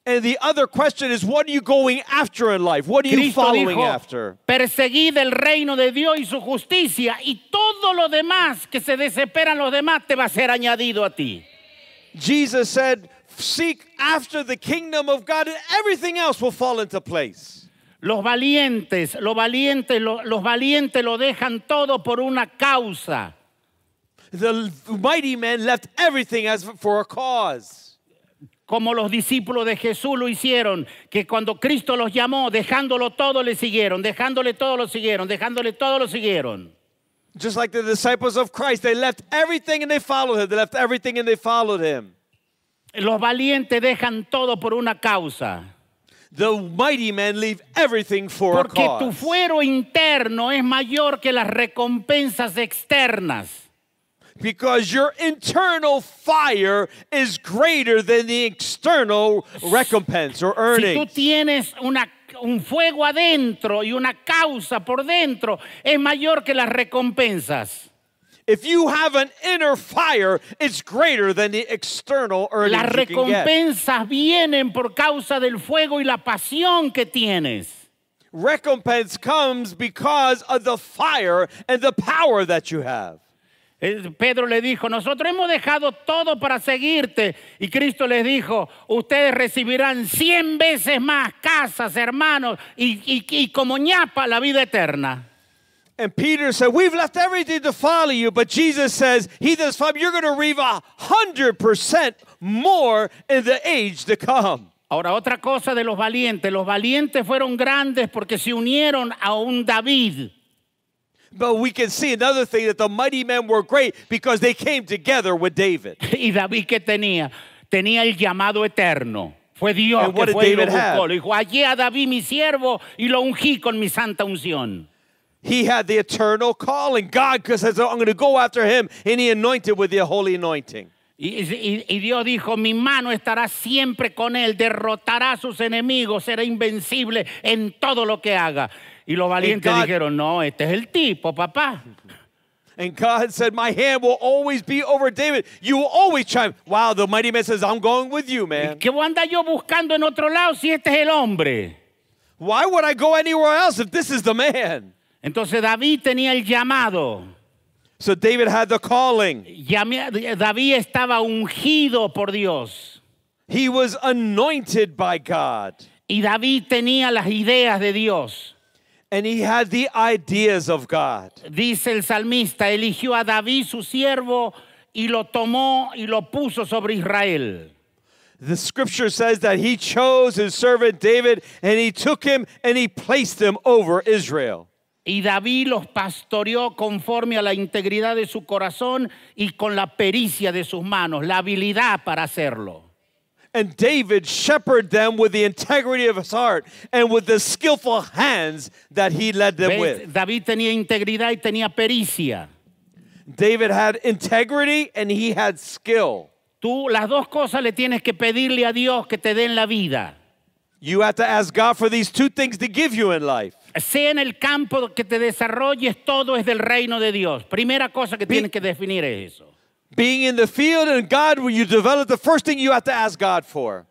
And the other question is what are you going after in life? What are you
Cristo
following
dijo,
after?
perseguid el reino de Dios y su justicia y todo lo demás que se desesperan los demás te va a ser añadido a ti.
Jesus said, Seek after the kingdom of God, and everything else will fall into place.
Los valientes, los valientes, lo- los valientes lo dejan todo por una causa.
The mighty men left everything as for a cause.
Como los discípulos de Jesús lo hicieron, que cuando Cristo los llamó, dejándolo todo le siguieron, dejándole todo lo siguieron, dejándole todo lo siguieron.
Just like the disciples of Christ, they left everything and they followed him. They left everything and they followed him.
Los valientes dejan todo por una causa.
The mighty men leave everything for
Porque
a
tu
cause.
fuero interno es mayor que las recompensas externas.
Because your internal fire is greater than the external recompense or
Si tú tienes una- un fuego adentro y una causa por dentro, es mayor que las recompensas.
If you have an inner fire, it's greater than the external earnings
Las
you can get.
recompensas vienen por causa del fuego y la pasión que tienes.
Recompense comes because of the fire and the power that you have.
Pedro le dijo, nosotros hemos dejado todo para seguirte. Y Cristo les dijo, ustedes recibirán cien veces más casas, hermanos, y, y- y como ñapa la vida eterna.
And Peter said, We've left everything to follow you. But Jesus says, He that's follow you're going to reap a hundred percent more in the age to come.
Ahora, otra cosa de los valientes. Los valientes fueron grandes porque se unieron a un David.
But we can see another thing that the mighty men were great because they came together with David.
¿Y David qué tenía? Tenía el llamado eterno. Fue Dios
And what
que
did
fue y lo
David have?
buscó. Le dijo, hallé a David mi siervo y lo ungí con mi santa unción.
He had the eternal calling. God says, I'm going to go after him, and he anointed with the holy anointing.
Y, y- y Dios dijo, mi mano estará siempre con él, derrotará a sus enemigos, será invencible en todo lo que haga. Y los valientes
God-
dijeron, no, este es el tipo, papá.
And God said, My hand will always be over David. You will always triumph. Wow, the mighty man says, I'm going with you, man.
¿Qué voy a andar yo buscando en otro lado si este es el hombre?
Why would I go anywhere else if this is the man?
Entonces David tenía el llamado.
So David had the calling.
David estaba ungido por Dios.
He was anointed by God.
Y David tenía las ideas de Dios.
And he had the ideas of God.
Dice el salmista, eligió a David su siervo y lo tomó y lo puso sobre Israel.
The scripture says that he chose his servant David and he took him and he placed him over Israel.
Y David los pastoreó conforme a la integridad de su corazón y con la pericia de sus manos, la habilidad para hacerlo.
And David shepherded them with the integrity of his heart and with the skillful hands that he led them with.
David tenía integridad y tenía pericia.
David had integrity and he had skill.
Tú las dos cosas le tienes que pedirle a Dios que te den la vida.
You have to ask God for these two things to give you in life.
Sea en el campo que te desarrolles, todo es del reino de Dios. Primera cosa que tienes que definir es eso.
Being in the field and God, when you develop, the first thing you have to ask God for.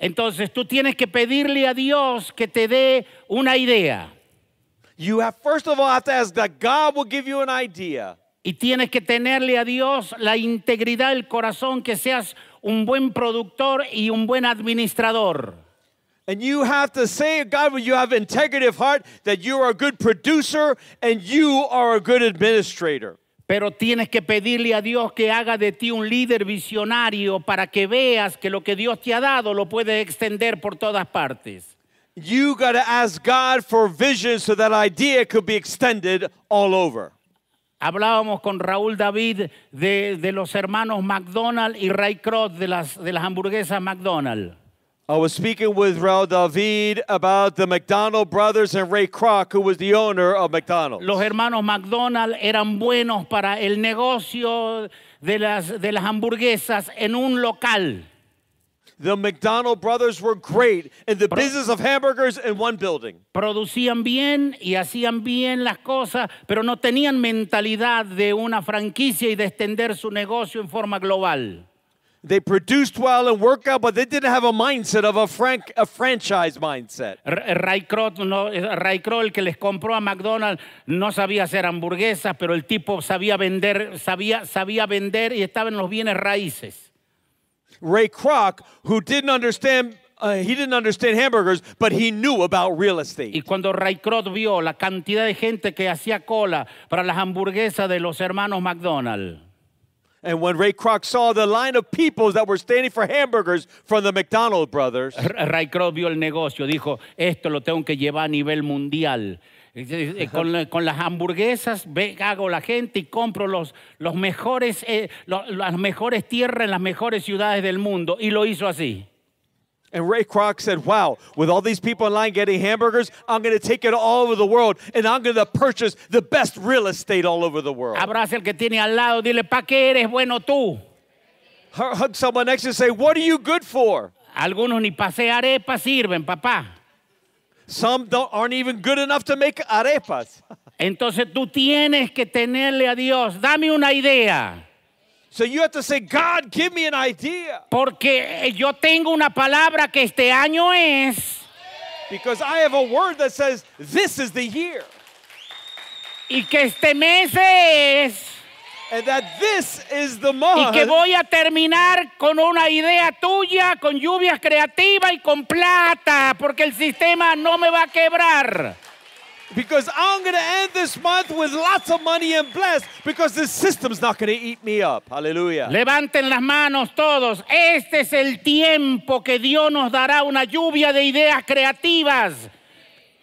Entonces tú tienes que pedirle a Dios que te dé una idea.
You have first of all have to ask that God will give you an idea.
Y tienes que tenerle a Dios la integridad del corazón, que seas un buen productor y un buen administrador.
And you have to say, God, when you have integrity of heart, that you are a good producer and you are a good administrator.
Pero tienes que pedirle a Dios que haga de ti un líder visionario para que veas que lo que Dios te ha dado lo puedes extender por todas partes.
You got to ask God for vision so that idea could be extended all over.
Hablábamos con Raúl David de, de los hermanos McDonald y Ray Kroc de las, de las hamburguesas McDonald.
I was speaking with Raul David about the McDonald brothers and Ray Kroc, who was the owner of McDonald's.
Los hermanos McDonald eran buenos para el negocio de las, de las hamburguesas en un local.
The McDonald brothers were great in the business of hamburgers in one building.
Producían bien y hacían bien las cosas, pero no tenían mentalidad de una franquicia y de extender su negocio en forma global.
They produced well and worked out, but they didn't have a mindset of a, frank, a franchise mindset.
R- Ray Kroc, no, Ray Kroc, el que les compró a McDonald's, no sabía hacer hamburguesas, pero el tipo sabía vender, sabía, sabía vender y estaba en los bienes raíces.
Ray Kroc, who didn't understand, uh, he didn't understand hamburgers, but he knew about real
Y
estate.
cuando Ray Kroc vio la cantidad de gente que hacía cola para las hamburguesas de los hermanos McDonald's,
And when Ray Kroc saw the line of people that were standing for hamburgers from the McDonald brothers,
Ray Kroc vio el negocio, dijo, esto lo tengo que llevar a nivel mundial. Con, con las hamburguesas ve- hago la gente y compro los, los mejores, eh, las mejores tierras en las mejores ciudades del mundo. Y lo hizo así.
And Ray Kroc said, Wow, with all these people in line getting hamburgers, I'm going to take it all over the world and I'm going to purchase the best real estate all over the world.
Abraza al que tiene al lado, dile, ¿para qué eres bueno tú?
Hug someone next to you and say, What are you good for?
Algunos ni pasé arepas sirven, papá.
Some don't, aren't even good enough to make arepas.
Entonces tú tienes que tenerle a Dios, dame una idea.
So you have to say, God, give me an idea.
Porque yo tengo una palabra que este año es,
Because I have a word that says, This is the year.
y que este mes es,
And that this is the
y
month.
que voy a terminar con una idea tuya, con lluvias creativas y con plata, porque el sistema no me va a quebrar.
Because I'm going to end this month with lots of money and blessed because the system's not going to eat me up. Hallelujah.
Levanten las manos todos. Este es el tiempo que Dios nos dará una lluvia de ideas creativas.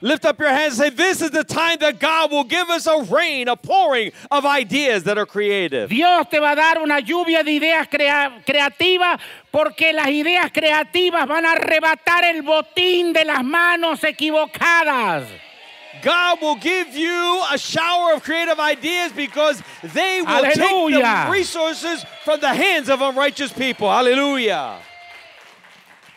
Lift up your hands and say, This is the time that God will give us a rain, a pouring of ideas that are creative.
Dios te va a dar una lluvia de ideas crea- creativas porque las ideas creativas van a arrebatar el botín de las manos equivocadas.
God will give you a shower of creative ideas because they will take
Hallelujah.
the resources from the hands of unrighteous people. Hallelujah.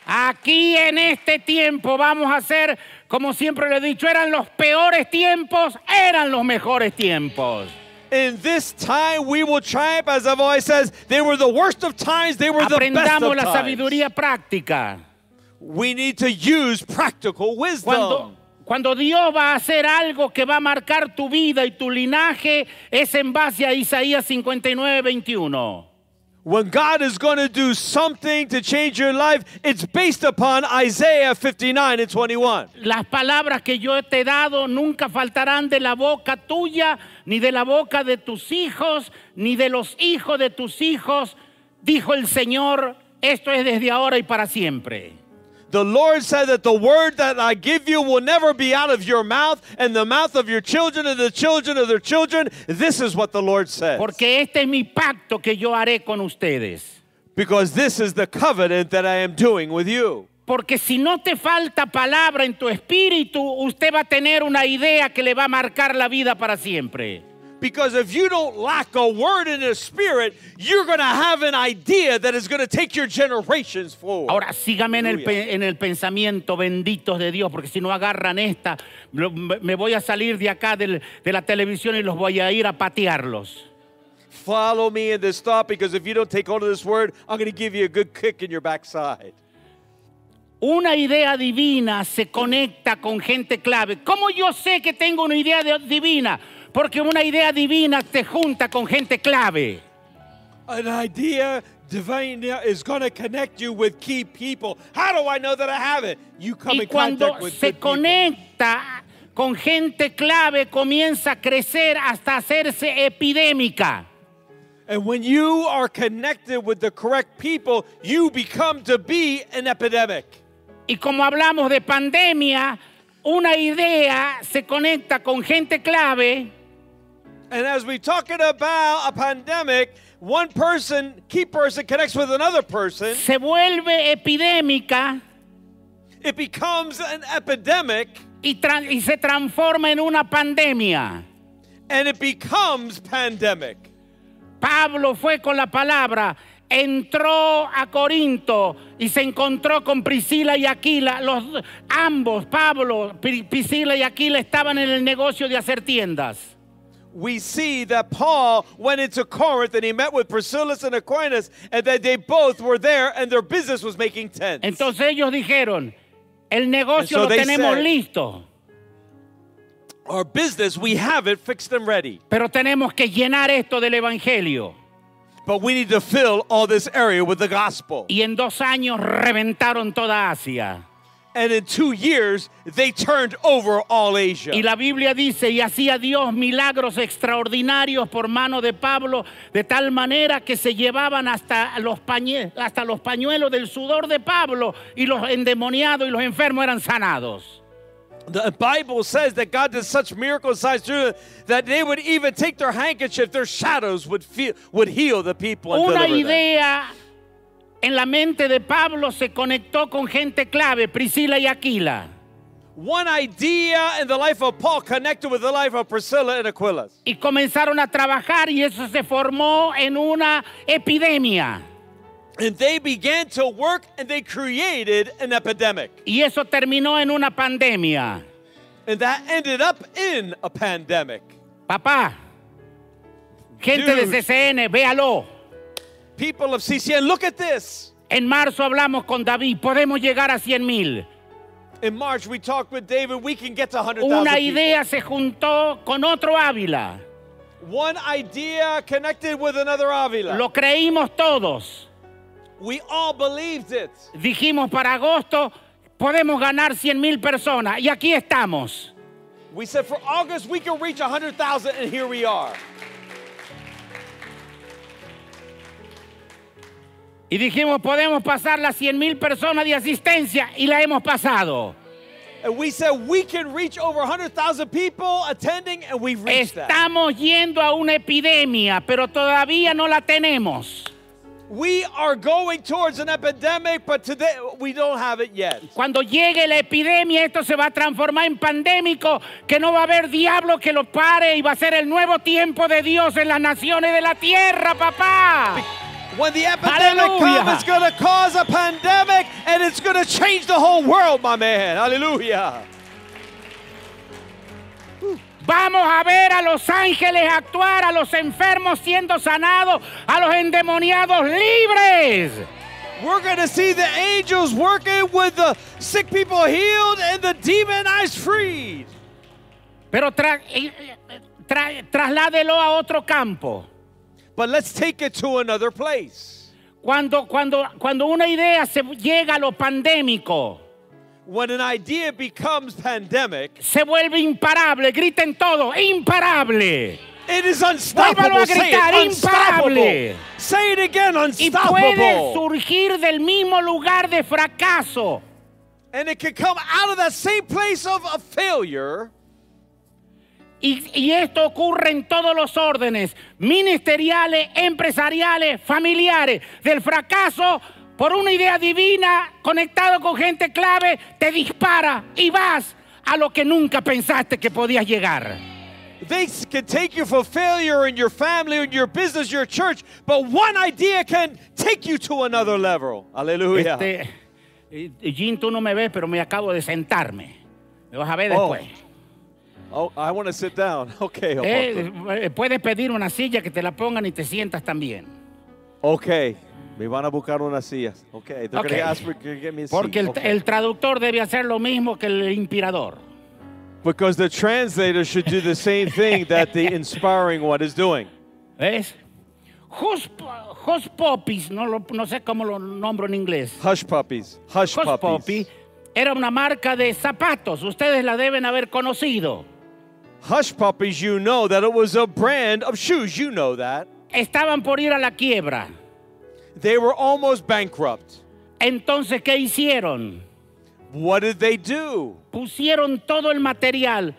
Aquí en este tiempo vamos a hacer, como siempre le he dicho, eran los peores tiempos, eran los mejores tiempos.
In this time, we will triumph, as I've always says, they were the worst of times, they were the best
Aprendamos
of
la
times.
sabiduría práctica.
We need to use practical wisdom.
Cuando, cuando Dios va a hacer algo que va a marcar tu vida y tu linaje, es en base a Isaías 59, 21.
When God is going to do something to change your life, it's based upon Isaiah 59 and 21.
Las palabras que yo te he dado nunca faltarán de la boca tuya, ni de la boca de tus hijos, ni de los hijos de tus hijos, dijo el Señor. Esto es desde ahora y para siempre.
The Lord said that the word that I give you will never be out of your mouth and the mouth of your children and the children of their children. This is what the Lord says.
Porque este es mi pacto que yo haré con ustedes.
Because this is the covenant that I am doing with you.
Porque si no te falta palabra en tu espíritu, usted va a tener una idea que le va a marcar la vida para siempre.
Because if you don't lack a word in the spirit, you're going to have an idea that is going to take your generations forward.
Ahora sígame en el, en el pensamiento benditos de Dios, porque si no agarran esta, me voy a salir de acá del- de la televisión y los voy a ir a patearlos.
Follow me in this thought because if you don't take hold of this word, I'm going to give you a good kick in your backside.
Una idea divina se conecta con gente clave. ¿Cómo yo sé que tengo una idea de- divina? Porque una idea divina te junta con gente clave.
An idea divine is going to connect you with key people. How do I know that I have it? You come
Y
in contact
cuando
with
se
good people.
conecta con gente clave, comienza a crecer hasta hacerse epidémica.
And when you are connected with the correct people, you become to be an epidemic.
Y como hablamos de pandemia, una idea se conecta con gente clave
And as we're talking about a pandemic, one person, key person, connects with another person,
se vuelve epidémica
it becomes an epidemic
y, y se transforma en una pandemia.
and it becomes pandemic.
Pablo fue con la palabra, entró a Corinto y se encontró con Priscila y Aquila. Los ambos, Pablo, Pri- Priscila y Aquila estaban en el negocio de hacer tiendas.
We see that Paul went into Corinth and he met with Priscilla and Aquinas, and that they both were there and their business was making tents.
Entonces ellos dijeron, el negocio
And so
lo tenemos
said-
listo,
Our business, we have it fixed and ready,
pero tenemos que llenar esto del evangelio.
but we need to fill all this area with the gospel.
Y en dos años reventaron toda Asia.
And in two years, they turned over all Asia.
Y la Biblia dice, y hacía Dios milagros extraordinarios por mano de Pablo, de tal manera que se llevaban hasta los, pañe- hasta los pañuelos del sudor de Pablo y los endemoniados y los enfermos eran sanados.
The Bible says that God did such miracle signs through that they would even take their handkerchief, their shadows would feel, would heal the people
Una
deliver them.
En la mente de Pablo se conectó con gente clave, Priscila y Aquila.
One idea in the life of Paul connected with the life of Priscilla and Aquila.
Y comenzaron a trabajar y eso se formó en una epidemia.
And they began to work and they created an epidemic.
Y eso terminó en una pandemia.
And that ended up in a pandemic.
Papá, gente de
Dude.
CCN, véalo.
People of CCN, look at this.
En marzo hablamos con David, podemos llegar a 100 mil.
In March, we talked with David, we can get to 100,000
Una
people.
idea se juntó con otro Ávila.
One idea connected with another Avila.
Lo creímos todos.
we all believed it.
Dijimos para agosto podemos ganar 100 mil personas y aquí estamos.
We said for August we can reach 100,000 and here we are.
Y dijimos podemos pasar las 100 mil personas de asistencia y la hemos pasado.
And we said we can reach over 100,000 people attending and we've reached that.
Estamos yendo a una epidemia, pero todavía no la tenemos.
We are going towards an epidemic, but today we don't have it yet.
Cuando llegue la epidemia, esto se va a transformar en pandémico, que no va a haber diablo que lo pare y va a ser el nuevo tiempo de Dios en las naciones de la tierra, papá.
When the epidemic comes, it's going to cause a pandemic and it's going to change the whole world, my man. Hallelujah.
Vamos a ver a los ángeles actuar, a los enfermos siendo sanados, a los endemoniados libres.
We're going to see the angels working with the sick people healed and the demonized freed.
Pero tra- eh, eh, tra- trasládelo a otro campo.
But let's take it to another place.
Cuando, cuando, cuando una idea se llega a lo pandémico,
When an idea becomes pandemic,
se vuelve imparable. Griten todo, imparable.
it is unstoppable.
a
Say it, unstoppable.
imparable.
Say it again,
Y puede
unstoppable.
surgir del mismo lugar de fracaso.
And it can come out of that same place of, of failure.
Y, y esto ocurre en todos los órdenes, ministeriales, empresariales, familiares. Del fracaso por una idea divina, conectado con gente clave, te dispara y vas a lo que nunca pensaste que podías llegar.
They can take you for failure in your family, in your business, your church, but one idea can take you to another level. Hallelujah.
Este, eh, Jim, tú no me ves, pero me acabo de sentarme. Me vas a ver
Oh,
después.
Oh, I want to sit down. Okay.
Eh, eh, puedes pedir una silla que te la pongan y te sientas también.
Okay. Me van a buscar unas sillas. Okay. They're
Okay.
ask to get me a seat.
Porque el,
Okay.
el traductor debe hacer lo mismo que el inspirador.
Because the translator should do the same thing that the inspiring one is doing.
¿Ves? Hush, Hush Puppies, no, lo- no sé cómo lo nombro en inglés.
Hush puppies. Hush,
Hush
puppies.
Puppy era una marca de zapatos. Ustedes la deben haber conocido.
Hush puppies, you know that it was a brand of shoes. You know that.
Estaban por ir a la quiebra.
They were almost bankrupt.
Entonces, ¿qué hicieron?
What did they do?
Pusieron todo el material,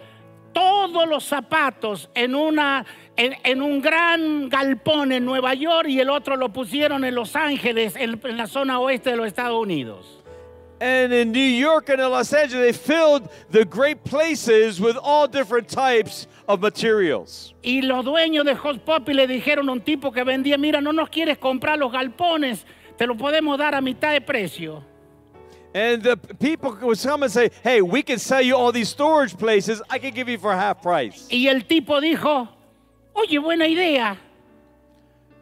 todos los zapatos en, una, en, en un gran galpón en Nueva York y el otro lo pusieron en Los Ángeles, en, en la zona oeste de los Estados Unidos.
And in New York and in Los Angeles, they filled the great places with all different types of materials.
Y los dueños de Hot Pop le dijeron a un tipo que vendía, mira, no nos quieres comprar los galpones, te lo podemos dar a mitad de precio.
And the people would come and say, hey, we can sell you all these storage places. I can give you for half price.
Y el tipo dijo, oye, buena idea.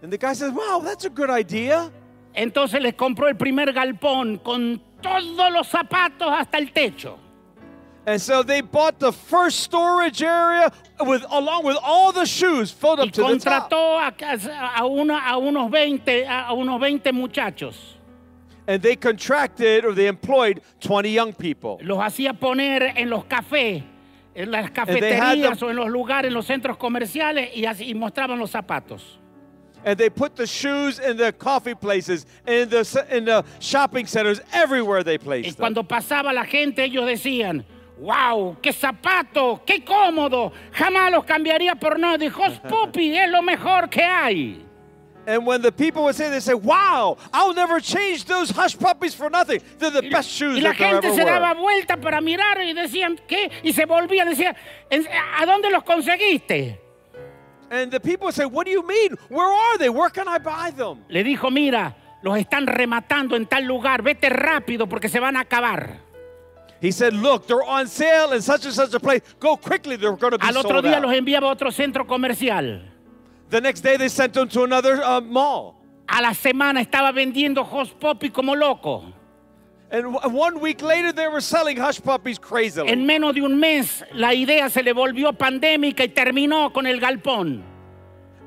And the guy says, wow, that's a good idea.
Entonces les compró el primer galpón con todos los zapatos hasta el techo.
And so they bought the first storage area with along with all the shoes filled
Y
up to the top.
contrató a, a, una- a unos 20, a unos 20 muchachos.
And they contracted or they employed 20 young people.
Los hacía poner en los cafés, en las cafeterías
them-
o en los lugares, en los centros comerciales y, así, y mostraban los zapatos.
And they put the shoes in the coffee places, in the, in the shopping centers, everywhere they
Y
placed them.
cuando pasaba la gente, ellos decían, wow, qué zapato, qué cómodo, jamás los cambiaría por nada. Dijo, Poppy, es lo mejor que hay.
And when the people would say, they say, wow, I'll never change those hush puppies for nothing. They're the best shoes
Y la
that
gente
ever
se daba vuelta para mirar y decían, ¿qué? Y se volvían, decían, "¿En- ¿a dónde los conseguiste?
And the people say, what do you mean? Where are they? Where can I buy them?
Le dijo, mira, los están rematando en tal lugar, vete rápido porque se van a acabar.
He said, look, they're on sale in such and such a place. Go quickly, they're going to be
Al otro
sold
día
out.
los enviaba a otro centro comercial.
The next day they sent them to another uh, mall.
A la semana estaba vendiendo Hot Poppy como loco.
And one week later, they were selling hush puppies crazily.
En menos de un mes, la idea se le volvió pandémica y terminó con el galpón.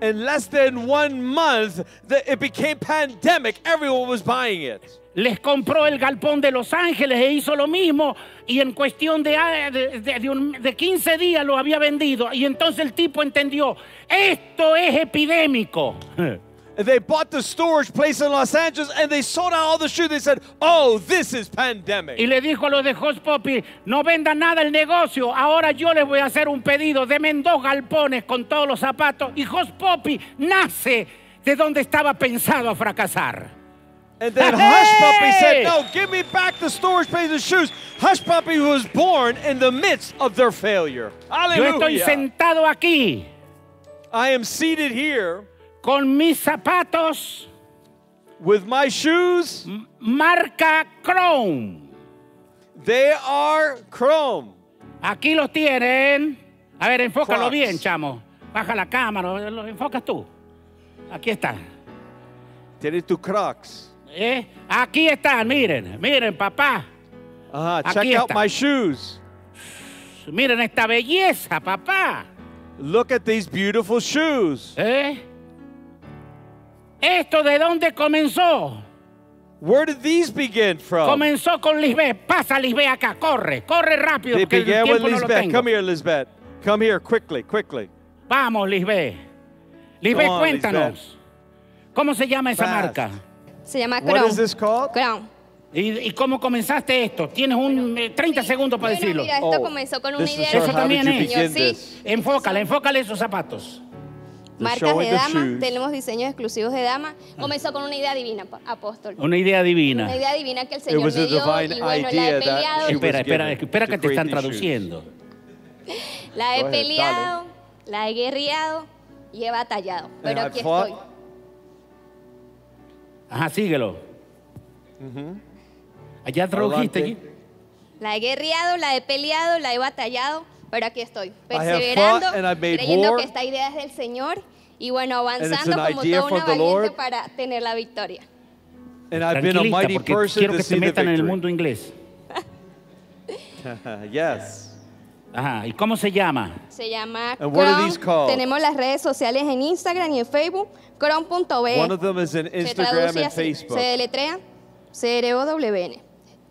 In less than one month, it became pandemic. Everyone was buying it.
Les compró el galpón de Los Ángeles e hizo lo mismo y en cuestión de, de, de- de un- de 15 días lo había vendido. Y entonces el tipo entendió, esto es epidémico.
They bought the storage place in Los Angeles and they sold out all the shoes. They said, oh, this is pandemic.
Y le dijo a los de Hot Poppy, no vendan nada el negocio, ahora yo les voy a hacer un pedido, denme dos galpones con todos los zapatos. Y Hot Poppy nace de donde estaba pensado a fracasar.
And then
Hey!
Hush Puppy said, no, give me back the storage place of shoes. Hush Puppy was born in the midst of their failure.
Yo estoy
Hallelujah.
sentado aquí
I am seated here
con mis zapatos
with my shoes.
marca Chrome.
They are chrome.
Aquí los tienen. A ver, enfócalo
Crocs.
bien, chamo. Baja la cámara, lo enfocas tú. Aquí están.
Tienes tu Crocs.
¿eh? Aquí están, miren, miren, papá. Aquí
Check out my shoes.
Miren esta belleza, papá.
Look at these beautiful shoes.
¿Eh? ¿Esto de dónde comenzó?
Where did these begin from?
Comenzó con Lisbeth. Pasa, Lisbeth, acá. Corre, corre rápido,
They
porque el
with
tiempo no lo
Lisbeth.
tengo.
Come here, Lisbeth. Come here, quickly, quickly.
Vamos, Lisbeth. Lisbeth,
on,
cuéntanos. ¿Cómo se llama esa
Fast.
marca?
Se llama
What
Crown.
is this called?
Crown.
¿Y, y cómo comenzaste esto? Tienes un eh, 30 segundos para
Bueno,
decirlo.
mira, esto
Oh,
comenzó con una idea.
Eso también es.
Sí.
Enfócale, enfócale esos zapatos.
Marcas de dama, tenemos diseños exclusivos de dama. Comenzó con una idea divina, apóstol.
Una idea divina.
Una idea divina que el Señor me
a
dio y bueno, la he peleado,
Espera, espera, espera que te están traduciendo.
la he peleado, la he guerreado y he batallado. Pero aquí estoy.
Ajá, síguelo. Allá tradujiste.
Adelante.
La he guerreado, la he peleado, la he batallado, pero aquí estoy, perseverando, creyendo
war.
que esta idea es del Señor y bueno, avanzando
an
como toda una valiente
Lord.
para tener la victoria.
And I've been a
Tranquilita,
mighty
porque
person
quiero
to
que se
the
metan en el
victory.
mundo inglés.
yes.
Ajá, ¿y cómo se llama?
Se llama
And what are
Chrome.
these called?
Tenemos las redes sociales en Instagram y en Facebook. Chrome.b.
One of them is in
Se
Instagram
traduce
and
así.
Facebook.
Se deletrea C-R-O-W-N.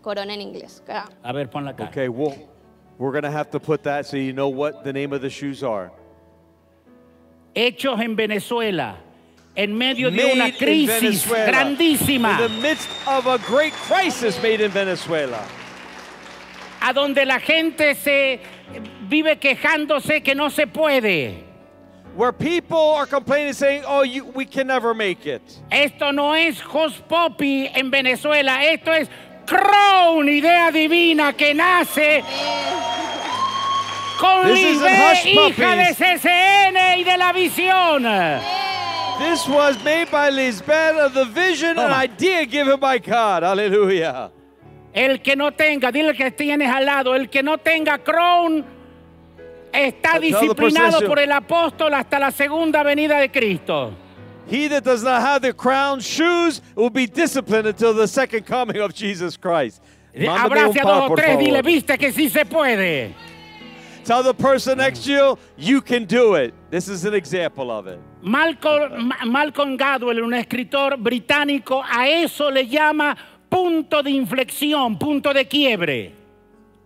Corona en inglés. Chrome.
A ver, ponla acá.
Okay, well, we're going to have to put that so you know what the name of the shoes are.
Hechos en Venezuela, en medio de
Made
una
in
crisis
Venezuela.
grandísima,
In the midst of a great crisis made in Venezuela.
a donde la gente se vive quejándose que no se puede.
Where people are complaining, saying, oh, you, we can never make it.
Esto no es Hot Poppy en Venezuela, esto es Crown, idea divina que nace con Lisbeth, hija de. CCN y de la visión.
This was made by Lisbeth of the vision and
Toma.
idea given by God. Hallelujah.
El que no tenga, dile que tienes al lado, el que no tenga Crown está disciplinado por el apóstol hasta la segunda venida de Cristo.
He that does not have the crown shoes will be disciplined until the second coming of Jesus Christ. Eh, Mándame
Abrace a dos o tres, dile, viste que sí se puede.
Tell the person next to you, you can do it. This is an example of it.
Malcolm, Malcolm Gladwell, un escritor británico, a eso le llama punto de inflexión, punto de quiebre.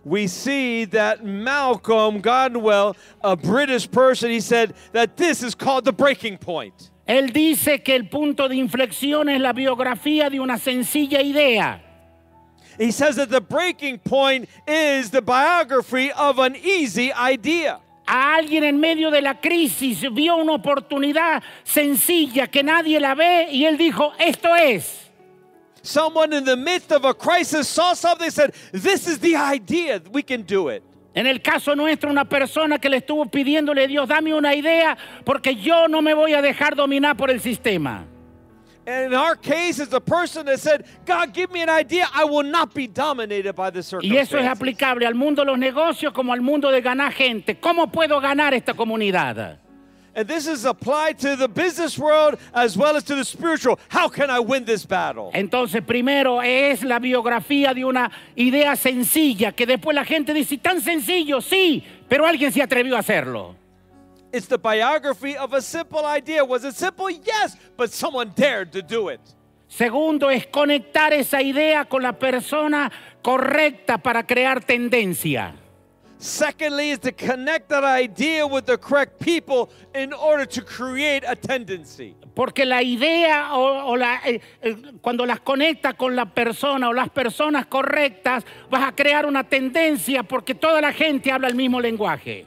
We see that Malcolm Godwell, a British person, he said that this is called the breaking point.
Él dice que el punto de inflexión es la biografía de una sencilla idea.
He says that the breaking point is the biography of an easy idea.
A alguien en medio de la crisis vio una oportunidad sencilla que nadie la ve y él dijo, esto es.
Someone in the midst of a crisis saw something and said, This is the idea, we can do it.
En el caso nuestro, una persona que le estuvo pidiéndole a Dios, dame una idea, porque yo no me voy a dejar dominar por el sistema.
And in our case, it's a person that said, God, give me an idea. I will not be dominated by the
Y eso es
circumstances.
aplicable al mundo de los negocios como al mundo de ganar gente. ¿Cómo puedo ganar esta comunidad?
And this is applied to the business world as well as to the spiritual. How can I win this battle?
Entonces, primero es la biografía de una idea sencilla, que después la gente dice, tan sencillo, sí, pero alguien se atrevió a hacerlo.
It's the biography of a simple idea. Was it simple? Yes, but someone dared to do it.
Segundo es conectar esa idea con la persona correcta para crear tendencia.
Secondly, is to connect that idea with the correct people in order to create a tendency.
Porque la idea o, o la, eh, eh, cuando las conectas con la persona o las personas correctas, vas a crear una tendencia porque toda la gente habla el mismo lenguaje.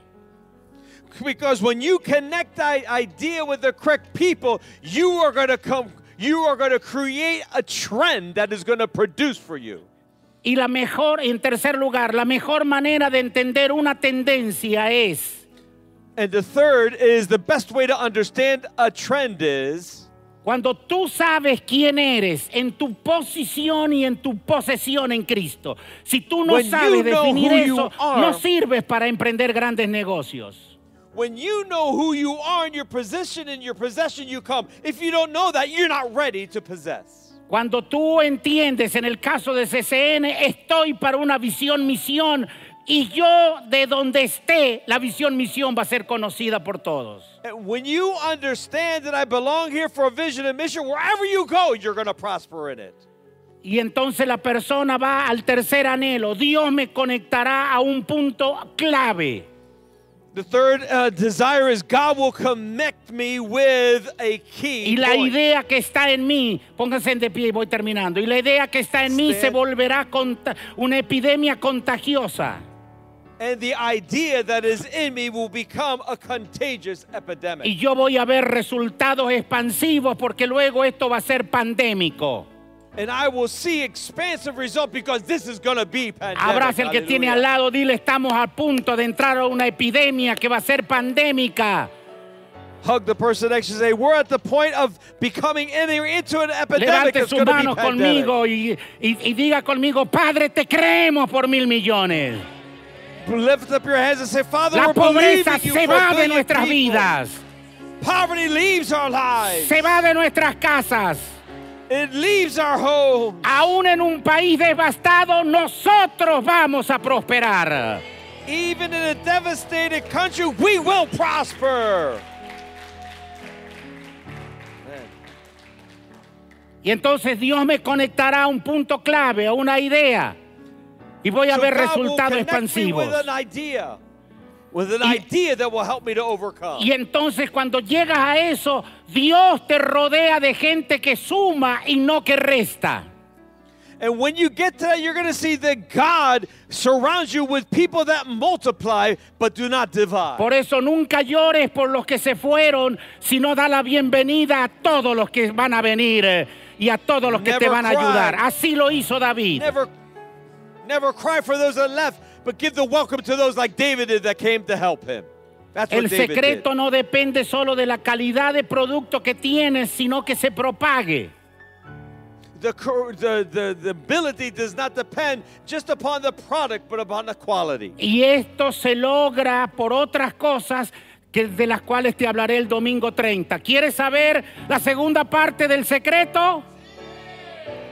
Because when you connect that idea with the correct people, you are going to come, you are going to create a trend that is going to produce for you.
Y la mejor, en tercer lugar, la mejor manera de entender una tendencia es
And the third is the best way to understand a trend is
cuando tú sabes quién eres en tu posición y en tu posesión en Cristo. Si tú no
When
sabes definir eso,
are-
no sirves para emprender grandes negocios.
when you know who you are in your position in your possession you come. If you don't know that, you're not ready to possess.
Cuando tú entiendes, en el caso de CCN, estoy para una visión misión y yo de donde esté, la visión misión va a ser conocida por todos.
When you understand that I belong here for a vision and mission, wherever you go, you're going to prosper in it.
Y entonces la persona va al tercer anhelo. Dios me conectará a un punto clave.
The third uh, desire is God will connect me with a key.
Y la
point.
idea que está en mí, pónganse de pie y voy terminando. Y la idea que está en mí se volverá una epidemia contagiosa.
And the idea that is in me will become a contagious epidemic.
Y yo voy a ver resultados expansivos porque luego esto va a ser pandémico.
And I will see expansive results because this is going to be pandemic.
Abraza el que tiene al lado, dile, estamos a punto de entrar a una epidemia que va a ser pandémica.
Hug the person next to you say, We're at the point of becoming into an epidemic.
Levante sus manos conmigo y, y- y diga conmigo, Padre, te creemos por mil millones.
Lift up your hands and say, Father,
La pobreza se va de nuestras
people.
vidas,
Poverty leaves our lives.
se va de nuestras casas.
It leaves our homes.
Aún en un país devastado, nosotros vamos a prosperar.
Even in a devastated country, we will prosper.
Y entonces Dios me conectará a un punto clave, a una idea. Y voy a
So
ver
God
resultados expansivos.
With an
Y-
idea that will help me to overcome.
Y entonces cuando llegas a eso, Dios te rodea de gente que suma y no que resta.
And when you get to that, you're going to see that God surrounds you with people that multiply but do not divide.
Por eso nunca llores por los que se fueron, sino da la bienvenida a todos los que van a venir eh, y a todos los que te van a ayudar. Así lo hizo David.
Never, never cry for those that left, but give the welcome to those like David did that came to help him. That's
El
what David
secreto
did.
no depende solo de la calidad de producto que tienes, sino que se propague.
The, the, the, the ability does not depend just upon the product, but upon the quality.
Y esto se logra por otras cosas que de las cuales te hablaré el domingo 30. ¿Quieres saber la segunda parte del secreto?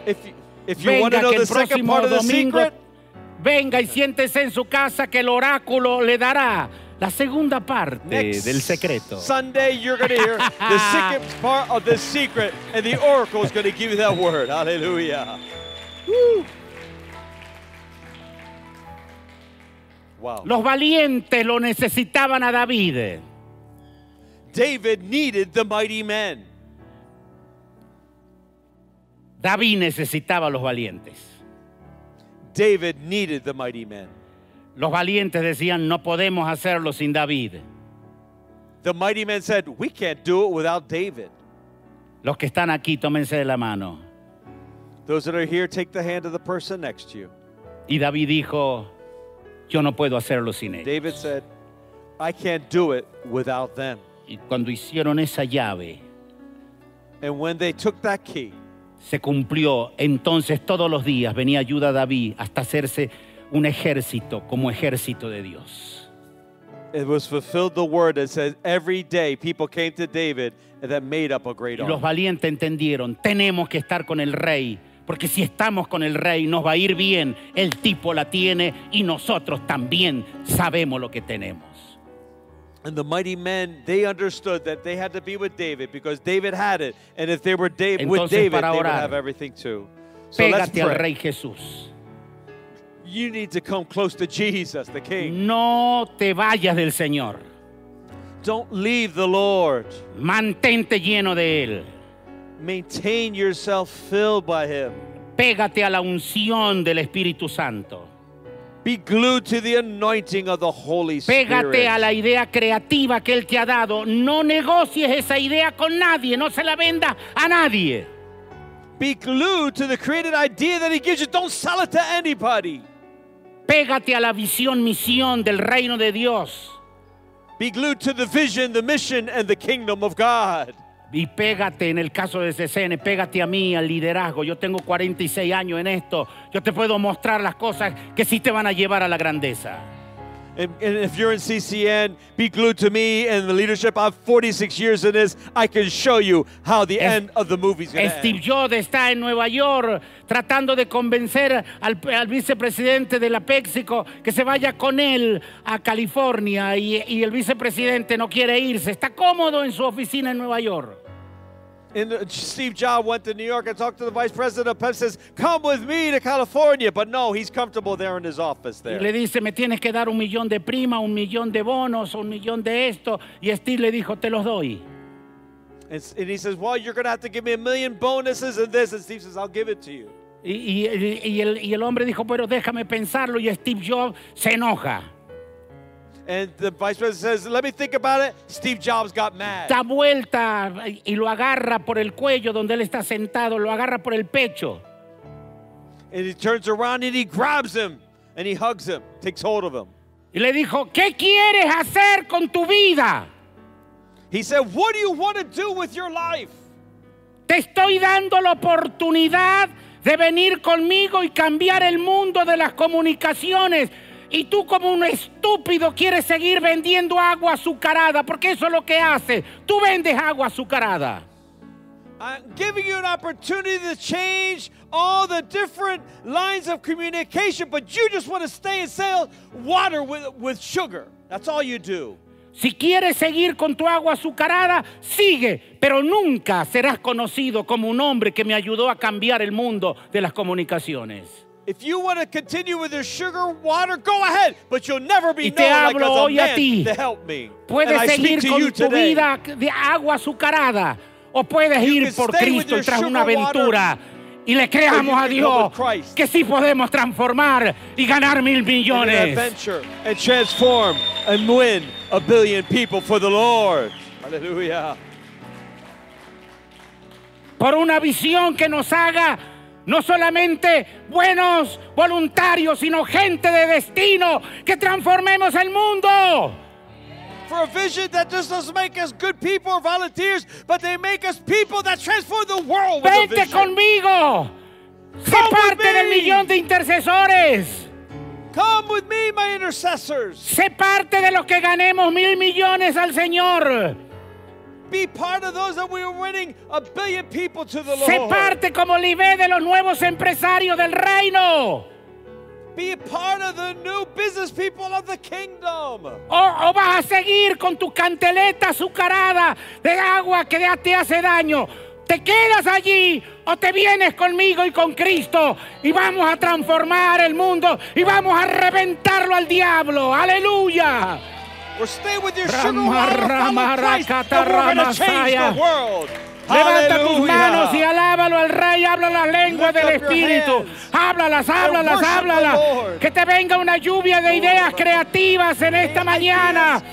If you, if you want to
Venga,
know the
el
second part of the secret,
venga y siéntese en su casa que el oráculo le dará la segunda parte
next
del secreto.
Sunday you're going to hear the second part of the secret, and the oracle is going to give you that word. Hallelujah. Wow.
Los valientes lo necesitaban a David.
David needed the mighty men.
David necesitaba a los valientes.
David needed the mighty men.
Los valientes decían, no podemos hacerlo sin David.
The mighty men said, We can't do it without David.
Los que están aquí, tómense de la mano.
Those that are here, take the hand of the person next to you.
Y David dijo, yo no puedo hacerlo sin ellos.
David said, I can't do it without them.
Y cuando hicieron esa llave,
And when they took that key,
se cumplió. Entonces todos los días venía ayuda a David hasta hacerse un ejército como ejército de Dios.
it was fulfilled the word that says every day people came to David and that made up a great
Y los
army.
valientes entendieron, tenemos que estar con el rey, porque si estamos con el rey nos va a ir bien. El tipo la tiene y nosotros también sabemos lo que tenemos.
And the mighty men, they understood that they had to be with David because David had it. And if they were David, with David,
para
they would have everything too. So let's
Pégate al
pray.
rey Jesús.
You need to come close to Jesus, the King.
No te vayas del Señor.
Don't leave the Lord.
Mantente lleno de Él.
Maintain yourself filled by Him.
Pégate a la unción del Espíritu Santo.
Be glued to the anointing of the Holy
Pégate a
Spirit.
la idea creativa que Él te ha dado. No negocies esa idea con nadie. No se la venda a nadie.
Be glued to the created idea that He gives you. Don't sell it to anybody.
Pégate a la visión, misión del reino de Dios.
Be glued to the vision, the mission, and the kingdom of God.
Y pégate en el caso de CCN, pégate a mí, al liderazgo. Yo tengo 46 años en esto. Yo te puedo mostrar las cosas que sí te van a llevar a la grandeza.
And, and if you're in CCN, be glued to me and the leadership. I have 46 years in this. I can show you how the
Es-
end of the movie's going to
Steve
end.
Jobs está en Nueva York tratando de convencer al, al vicepresidente de la PepsiCo que se vaya con él a California y, y el vicepresidente no quiere irse. Está cómodo en su oficina en Nueva York.
And uh, Steve Jobs went to New York and talked to the vice president of Pepsi. Says, "Come with me to California." But no, he's comfortable there in his office there.
Y le dice, me tienes que dar un millón de prima, un millón de bonos, un millón de esto. Y Steve le dijo, te los doy.
And, and he says, "Well, you're going to have to give me a million bonuses and this." And Steve says, "I'll give it to you."
Y, y- y el, y el hombre dijo, pero déjame pensarlo. Y Steve Jobs se enoja.
And the vice president says, "Let me think about it." Steve Jobs got mad.
Da vuelta y lo agarra por el cuello donde él está sentado, lo agarra por el pecho.
And he turns around and he grabs him and he hugs him, takes hold of him.
Y le dijo, ¿qué quieres hacer con tu vida?
He said, What do you want to do with your life?
Te estoy dando la oportunidad de venir conmigo y cambiar el mundo de las comunicaciones. Y tú como un estúpido quieres seguir vendiendo agua azucarada, porque eso es lo que hace. Tú vendes agua azucarada.
I'm giving you an opportunity to change all the different lines of communication, but you just want to stay and sell water with, with sugar. That's all you do.
Si quieres seguir con tu agua azucarada, sigue, pero nunca serás conocido como un hombre que me ayudó a cambiar el mundo de las comunicaciones.
If you want to continue with your sugar water, go ahead, but you'll never be
Y te hablo hoy a ti. Puedes seguir con tu vida de agua azucarada o puedes ir por Cristo y tras una aventura. Y le creamos a Dios que sí podemos transformar y ganar mil millones. Por una visión que nos haga no solamente buenos voluntarios, sino gente de destino, que transformemos el mundo.
For a vision that just doesn't make us good people or volunteers, but they make us people that transform the world with
Vente conmigo. Sé
Come
parte del millón de intercesores.
Come with me, my intercessors.
Sé parte de los que ganemos mil millones al Señor. Sé
Lord.
parte como Livé de los nuevos empresarios del reino.
Be part of the new business people of the kingdom.
O, o vas a seguir con tu canteleta azucarada de agua que ya te hace daño. ¿Te quedas allí o te vienes conmigo y con Cristo y vamos a transformar el mundo y vamos a reventarlo al diablo? Aleluya.
Or stay with your sugar
Rama,
water,
rama, rama,
change the world.
Levanta tus manos y alábalo al Rey, habla las lenguas del Espíritu. Háblalas, háblalas, háblalas. Que te venga una lluvia de ideas creativas en esta mañana.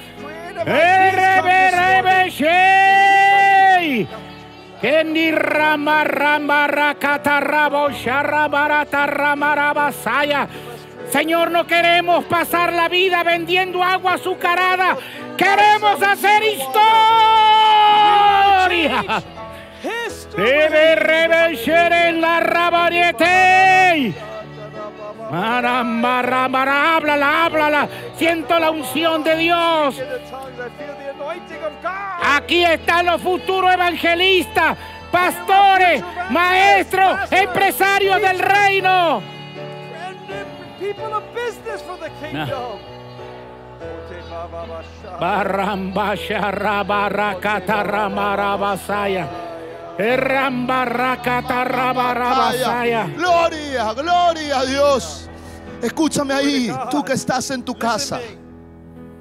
Erebeshei. Kendi rama rama rakata rabo sharabarata ramarabasaya. Señor, no queremos pasar la vida vendiendo agua azucarada. Queremos hacer historia. Debe revencer en la rabariete. Marambarambara, háblala, háblala. Siento la unción de Dios. Aquí están los futuros evangelistas, pastores, maestros, empresarios del reino.
People of business for the kingdom.
Barrambasharabaracatarramarabasaya. Errambarracatarrabarabasaya.
Gloria, gloria a Dios. Escúchame ahí, tú que estás en tu casa.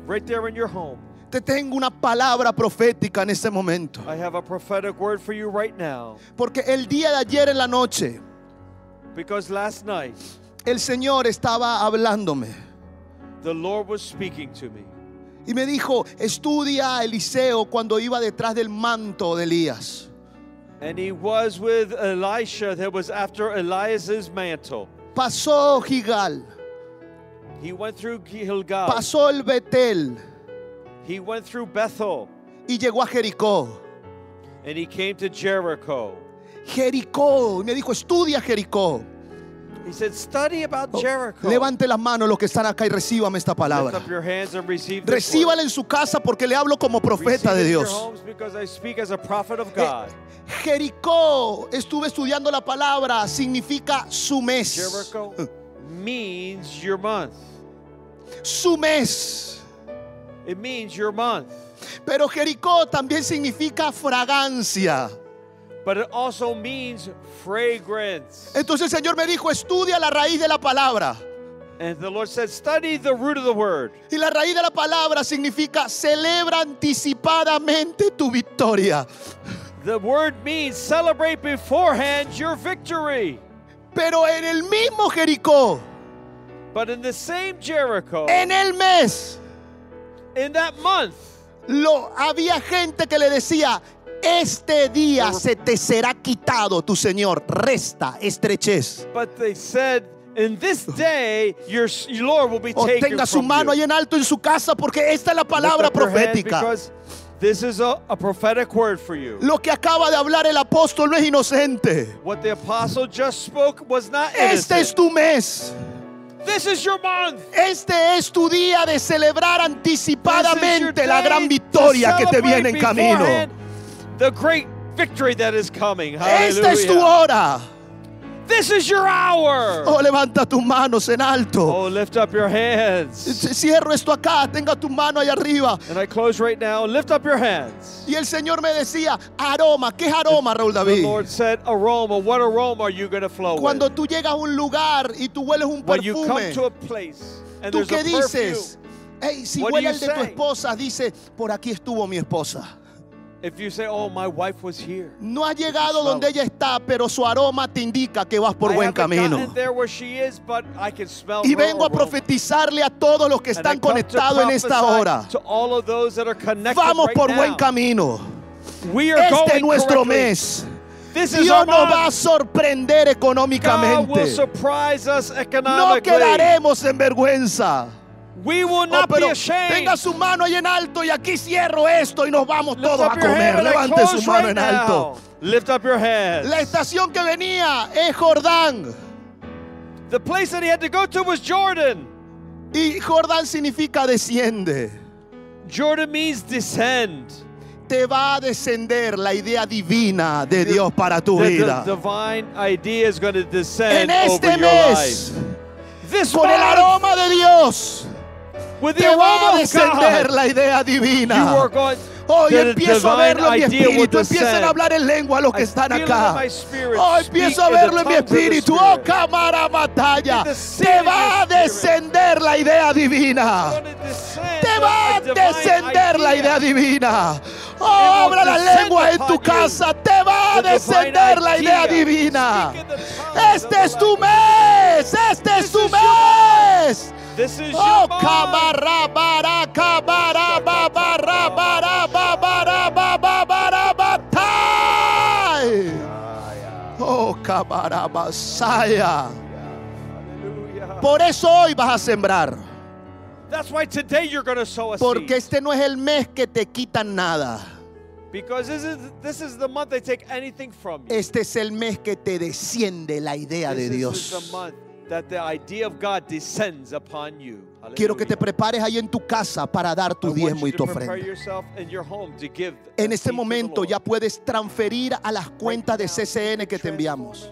Right there in your home.
Te tengo una palabra profética en este momento.
I have a prophetic word for you right now.
Porque el día de ayer en la noche,
Because last night,
el Señor estaba hablándome
the Lord was speaking to me.
y me dijo, estudia a Eliseo cuando iba detrás del manto de Elías.
And he was with Elisha that was after Elias's mantle.
Pasó Gigal,
He went through Gilgal.
pasó el Betel
He went through Bethel.
y llegó a Jericó.
And he came to Jericho.
Jericó, y me dijo, estudia Jericó.
He said, Study about Jericho.
Levante las manos los que están acá y recíbame esta
Lift
palabra.
up your hands and receive this
Recíbala en su casa porque le hablo como profeta de Dios. Eh. Jericó, estuve estudiando la palabra, significa su mes.
Jericho means your month.
Su mes.
It means your month.
Pero Jericó también significa fragancia.
But it also means fragrance.
Entonces el Señor me dijo, estudia la raíz de la palabra.
And the Lord said, Study the root of the word.
Y la raíz de la palabra significa celebra anticipadamente tu victoria.
The word means celebrate beforehand your victory.
Pero en el mismo Jericó,
But in the same Jericho,
en el mes,
in that month,
lo, había gente que le decía, este día se te será quitado tu Señor, resta, estrechez.
but they said, In this day, your, Lord will be
O
taken
tenga su
from
mano ahí en alto en su casa porque esta es la palabra profética.
This is a, a prophetic word for you.
Lo que acaba de hablar el apóstol no es inocente.
What the apostle just spoke was not
Este es
innocent.
tu mes.
This is your month.
Este es tu día de celebrar anticipadamente la gran
to
victoria que te viene en camino.
The great victory that is coming.
Esta es tu
Hallelujah.
hora.
This is your hour.
Oh, levanta tus manos en alto.
Oh, lift up your hands.
Cierro esto acá, tenga tu mano ahí arriba.
And I close right now. Lift up your hands.
Y el Señor me decía, aroma, ¿qué es aroma, Raúl
The
David?
Lord said, aroma. What aroma are you going to flow
Cuando
with?
tú llegas a un lugar y tú hueles un
When you come to a place and
¿tú qué
perfume,
dices? Ey, si huele el de tu esposa, dice, por aquí estuvo mi esposa.
If you say, oh, my wife was here.
No has llegado donde ella está, pero su aroma te indica que vas por
I
buen camino.
is,
Y vengo a profetizarle a todos los que están conectados en esta hora.
To all of those that are connected
Vamos
right
por
now.
buen camino.
We are
Este es nuestro
correctly.
mes.
This is our
Dios nos va a sorprender económicamente. No quedaremos en vergüenza.
We will
Oh,
not be
pero
ashamed.
tenga su mano ahí en alto y aquí cierro esto y nos vamos
Lift
todos a
your
comer. Levante su mano
right
en alto.
Lift up your hands.
La estación que venía es Jordán.
The place that he had to go to was Jordan.
Y Jordán significa desciende.
Jordan means descend.
Te va a descender la idea divina de Dios para tu
The, the
vida.
divine idea is going to descend
En este
over your
mes,
life. This
con el
month,
aroma de Dios,
the
te va a descender la idea divina. Hoy
a
empiezo a verlo en mi espíritu. Empiezan a hablar en lengua los que están acá. Oh,
Speak
empiezo a verlo en mi espíritu. Oh, cámara batalla. Te va a descender la idea divina. Te va a descender la idea divina. Oh, abra la lengua en tu casa. Te va a descender la idea divina. Este es tu mes. Este es tu mes. Oh, cabara, bara, cabara, bara. Oh, cabara, basaya.
Hallelujah.
Por eso hoy vas a sembrar.
That's why today you're going to sow a
Porque
seed.
este no es el mes que te quitan nada.
Because this is this is the month they take anything from you.
Este es el mes que te desciende la idea de
This is
Dios.
the month that the idea of God descends upon you.
Quiero que te
Hallelujah.
prepares ahí en tu casa para dar tu diezmo y tu ofrenda.
in your home to give
En este momento ya puedes transferir a las cuentas de CCN que te enviamos.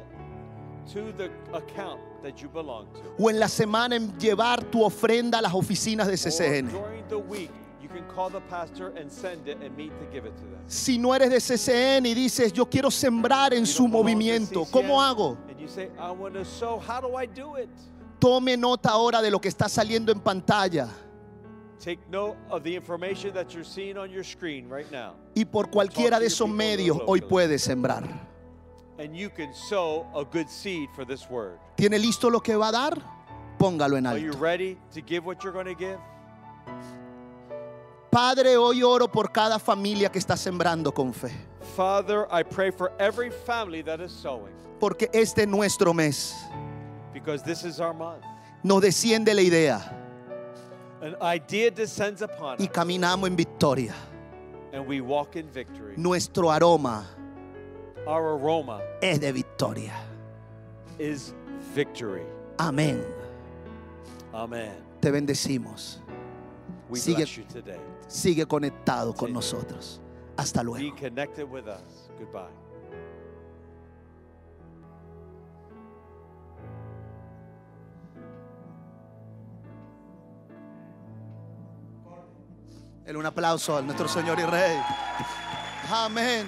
To the account that you belong to.
O en la semana en llevar tu ofrenda a las oficinas de CCN.
during the week, you can call the pastor and send it and meet to give it to them.
Si no eres de CCN y dices, yo quiero sembrar en su movimiento, ¿cómo hago?
And you say, I want to sow. How do I do it?
Tome nota ahora de lo que está saliendo en pantalla.
Take note of the information that you're seeing on your screen right now.
Y por cualquiera de esos medios hoy puedes sembrar.
And you can sow a good seed for this word.
¿Tiene listo lo que va a dar? Póngalo en
Are you
alto.
ready to give what you're going to give?
Padre, hoy oro por cada familia que está sembrando con fe.
Father, I pray for every family that is sowing
Porque este es nuestro mes.
because this is our month.
Nos desciende la idea
An idea descends upon
y caminamos en victoria.
and we walk in victory.
Nuestro aroma
Our aroma
es de victoria.
is victory.
Amén.
Amen.
Te bendecimos.
We
Sigue-
bless you today.
Sigue conectado con nosotros. Hasta
Be
luego.
connected with us. Goodbye.
Dele un aplauso a nuestro Señor y Rey. Amén.